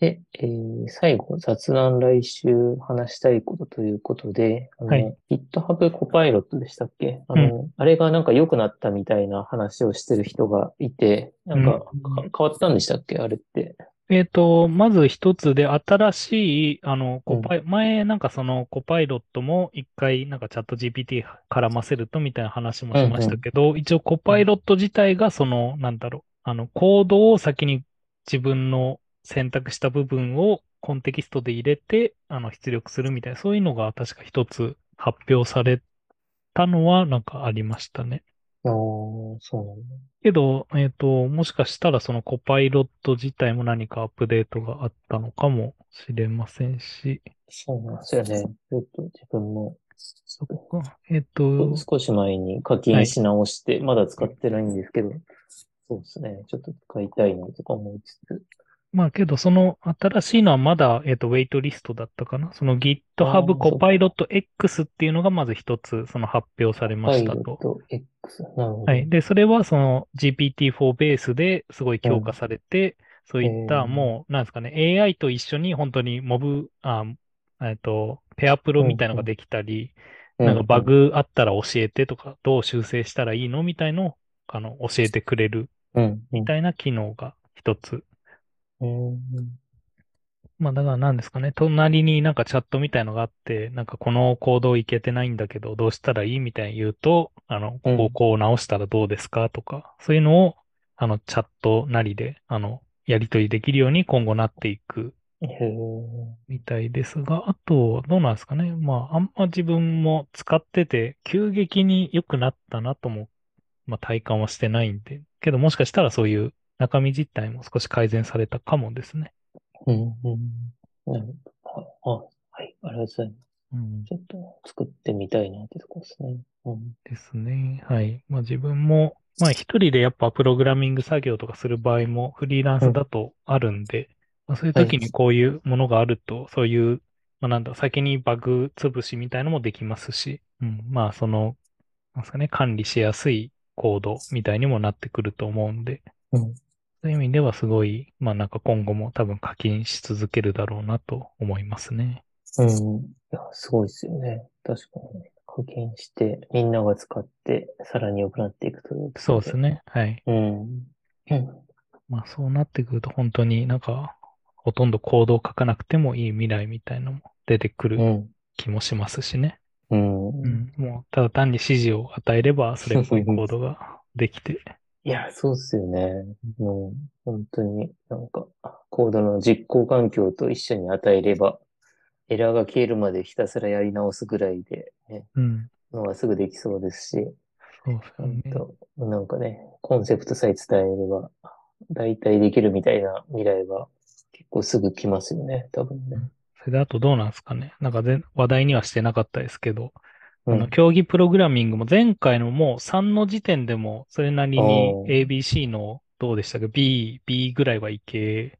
で、えー最後、雑談来週話したいことということで、あの、はい。GitHub コパイロットでしたっけ？あの、あれがなんか良くなったみたいな話をしてる人がいて、なんかかうん。変わったんでしたっけ？あれって。えっと、まず一つで新しい、あの、コパイ、前なんかそのコパイロットも一回なんかチャット GPT 絡ませるとみたいな話もしましたけど、一応コパイロット自体がその、なんだろう、あの、コードを先に自分の選択した部分をコンテキストで入れて、あの、出力するみたいな、そういうのが確か一つ発表されたのはなんかありましたね。ああ、そうなんだ。けど、えっと、もしかしたらそのコパイロット自体も何かアップデートがあったのかもしれませんし、そうなんですよね。ちょっと自分もそっか。えっと、少し前に課金し直して、まだ使ってないんですけど、そうですね。ちょっと使いたいなとか思いつつ。まあけど、その新しいのはまだ、えっと、ウェイトリストだったかな？そのあ GitHub ーコパイロット X っていうのがまず一つ、その発表されまパイしたと。ロット X。なるほど。はい。で、それはその GPT-4 ベースですごい強化されて、そういったえーもう、なんですかね、AI と一緒に本当にモブ、あ、えっと、ペアプロみたいのができたり、なんかバグあったら教えてとか、どう修正したらいいの？みたいのを、あの、教えてくれるうん、うん。みたいな機能が一つ。うん。まあだから何ですかね、隣になんかチャットみたいのがあって、なんかこのコードいけてないんだけど、どうしたらいいみたいに言うと、あの、ここをこう直したらどうですかとか、そういうのを、あの、チャットなりで、あの、やり取りできるように今後なっていく。みたいですが、あと、どうなんですかね。まあ、あんま自分も使ってて、急激に良くなったなとも、まあ体感はしてないんで、けどもしかしたらそういう中身実態も少し改善されたかもですね。うん、うん。なるほど。あ、はい。ありがとうございます。うん。ちょっと作ってみたいなってとこですね。うん。ですね。はい。まあ自分も、まあ一人でやっぱプログラミング作業とかする場合もフリーランスだとあるんで、まあそういう時にこういうものがあると、そういう、まあなんだ、先にバグ潰しみたいのもできますし、うん。まあその、なんですかね、管理しやすいコードみたいにもなってくると思うんで、うん。そういう意味ではすごい、まあなんか今後も多分課金し続けるだろうなと思いますね。うん。いや、すごいですよね。確かにね。課金して、みんなが使って、さらに良くなっていくという。そうです。ね。はい。うん。うん。まあそうなってくると本当になんかほとんどコードを書かなくてもいい未来みたいのも出てくるうん。気もしますしね。うん。うん。もうただ単に指示を与えれば それっぽいコードができて。いや、そうっすよね。もう、本当になんか、コードの実行環境と一緒に与えれば、エラーが消えるまでひたすらやり直すぐらいで、ね、うん。のがすぐできそうですし、そうですよ本ね。当なんかね、コンセプトさえ伝えれば、大体できるみたいな未来は結構すぐ来ますよね、多分ね。それであとどうなんですかね。なんか全話題にはしてなかったですけど、うんあの、競技プログラミングも前回のもう3の時点でもそれなりに ABC のどうでしたか ?B、B ぐらいはいけ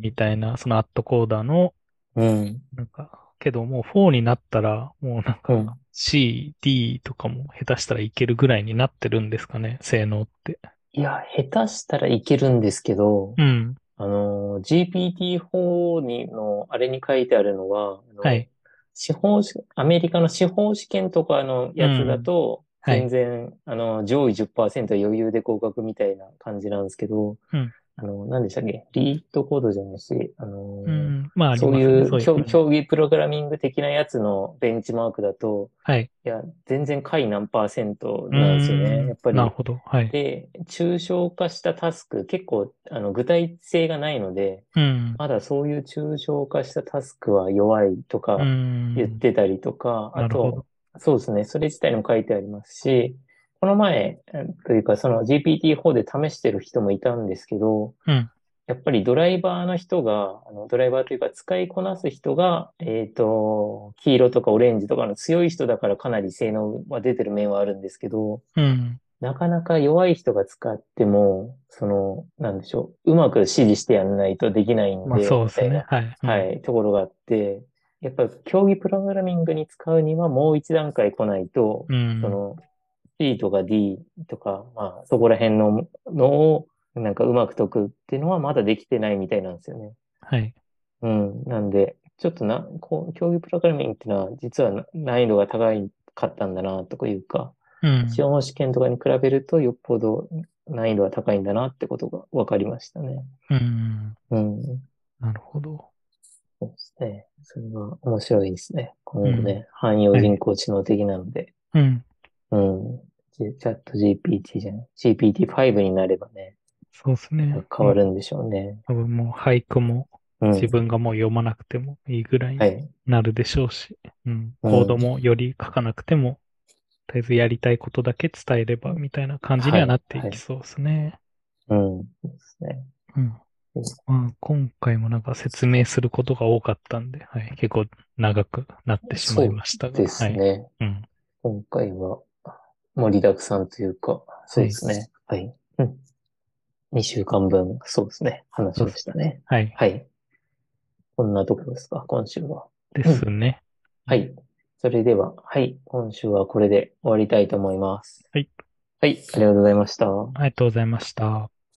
みたいな、そのアットコーダーのうん、なんか、けどもう4になったら、もうなんかうん。C、D とかも下手したらいけるぐらいになってるんですかね、性能って。いや、下手したらいけるんですけど、うん。あの、GPT-4 にの、あれに書いてあるのは、あのはい。司法試、アメリカの司法試験とかのやつだと、はい。全然、あの、上位10%余裕で合格みたいな感じなんですけど、うんあの、何でしたっけ？リードコードじゃないし、あのーうん。まあ、そう。いう競。競技プログラミング的なやつのベンチマークだと、はい。いや、全然下位何パーセントなんですよね。んやっぱりなるほど。はい。で、抽象化したタスク、結構、あの、具体性がないので、うん。まだそういう抽象化したタスクは弱いとかうん。言ってたりとか、あと、そうですね、それ自体にも書いてありますし、この前、えというか、その GPT-4 で試してる人もいたんですけど、うん。やっぱりドライバーの人が、あのドライバーというか使いこなす人が、えっと、黄色とかオレンジとかの強い人だからかなり性能は出てる面はあるんですけど、うん。なかなか弱い人が使っても、その、なんでしょう、うまく指示してやんないとできないんで、まあ、そうですね。はい。な、はい、ところがあって、やっぱり競技プログラミングに使うにはもう一段階来ないと、うん。その C とか D とか、まあそこら辺ののをなんかうまく解くっていうのはまだできてないみたいなんですよね。はい。うん。なんで、ちょっとな、こう、競技プログラミングっていうのは実はな難易度が高いかったんだなとかいうか、うん。司法試験とかに比べるとよっぽど難易度は高いんだなってことが分かりましたね。うん。うん。なるほど。そうですね。それは面白いですね。今後ね、汎用人工知能的なので。うん。うん。チャット GPT じゃない？GPT-5 になればね、そうですね。変わるんでしょうね。多分もう俳句もうん。自分がもう読まなくてもいいぐらいにはい。なるでしょうし、うん。うんコードもより書かなくても、とりあえずやりたいことだけ伝えればみたいな感じにはなっていきそうですね。うん。そうですね。うん。まあ、今回もなんか説明することが多かったんで、はい、結構長くなってしまいましたが。ですはい。ね。うん。今回は盛りだくさんというか、そうですね。はい。うん。2週間分、そうですね。話しましたね。はい。はい。こんなところですか、今週は。ですね。はい。それでは、はい。今週はこれで終わりたいと思います。はい。はい。ありがとうございました。ありがとうございました。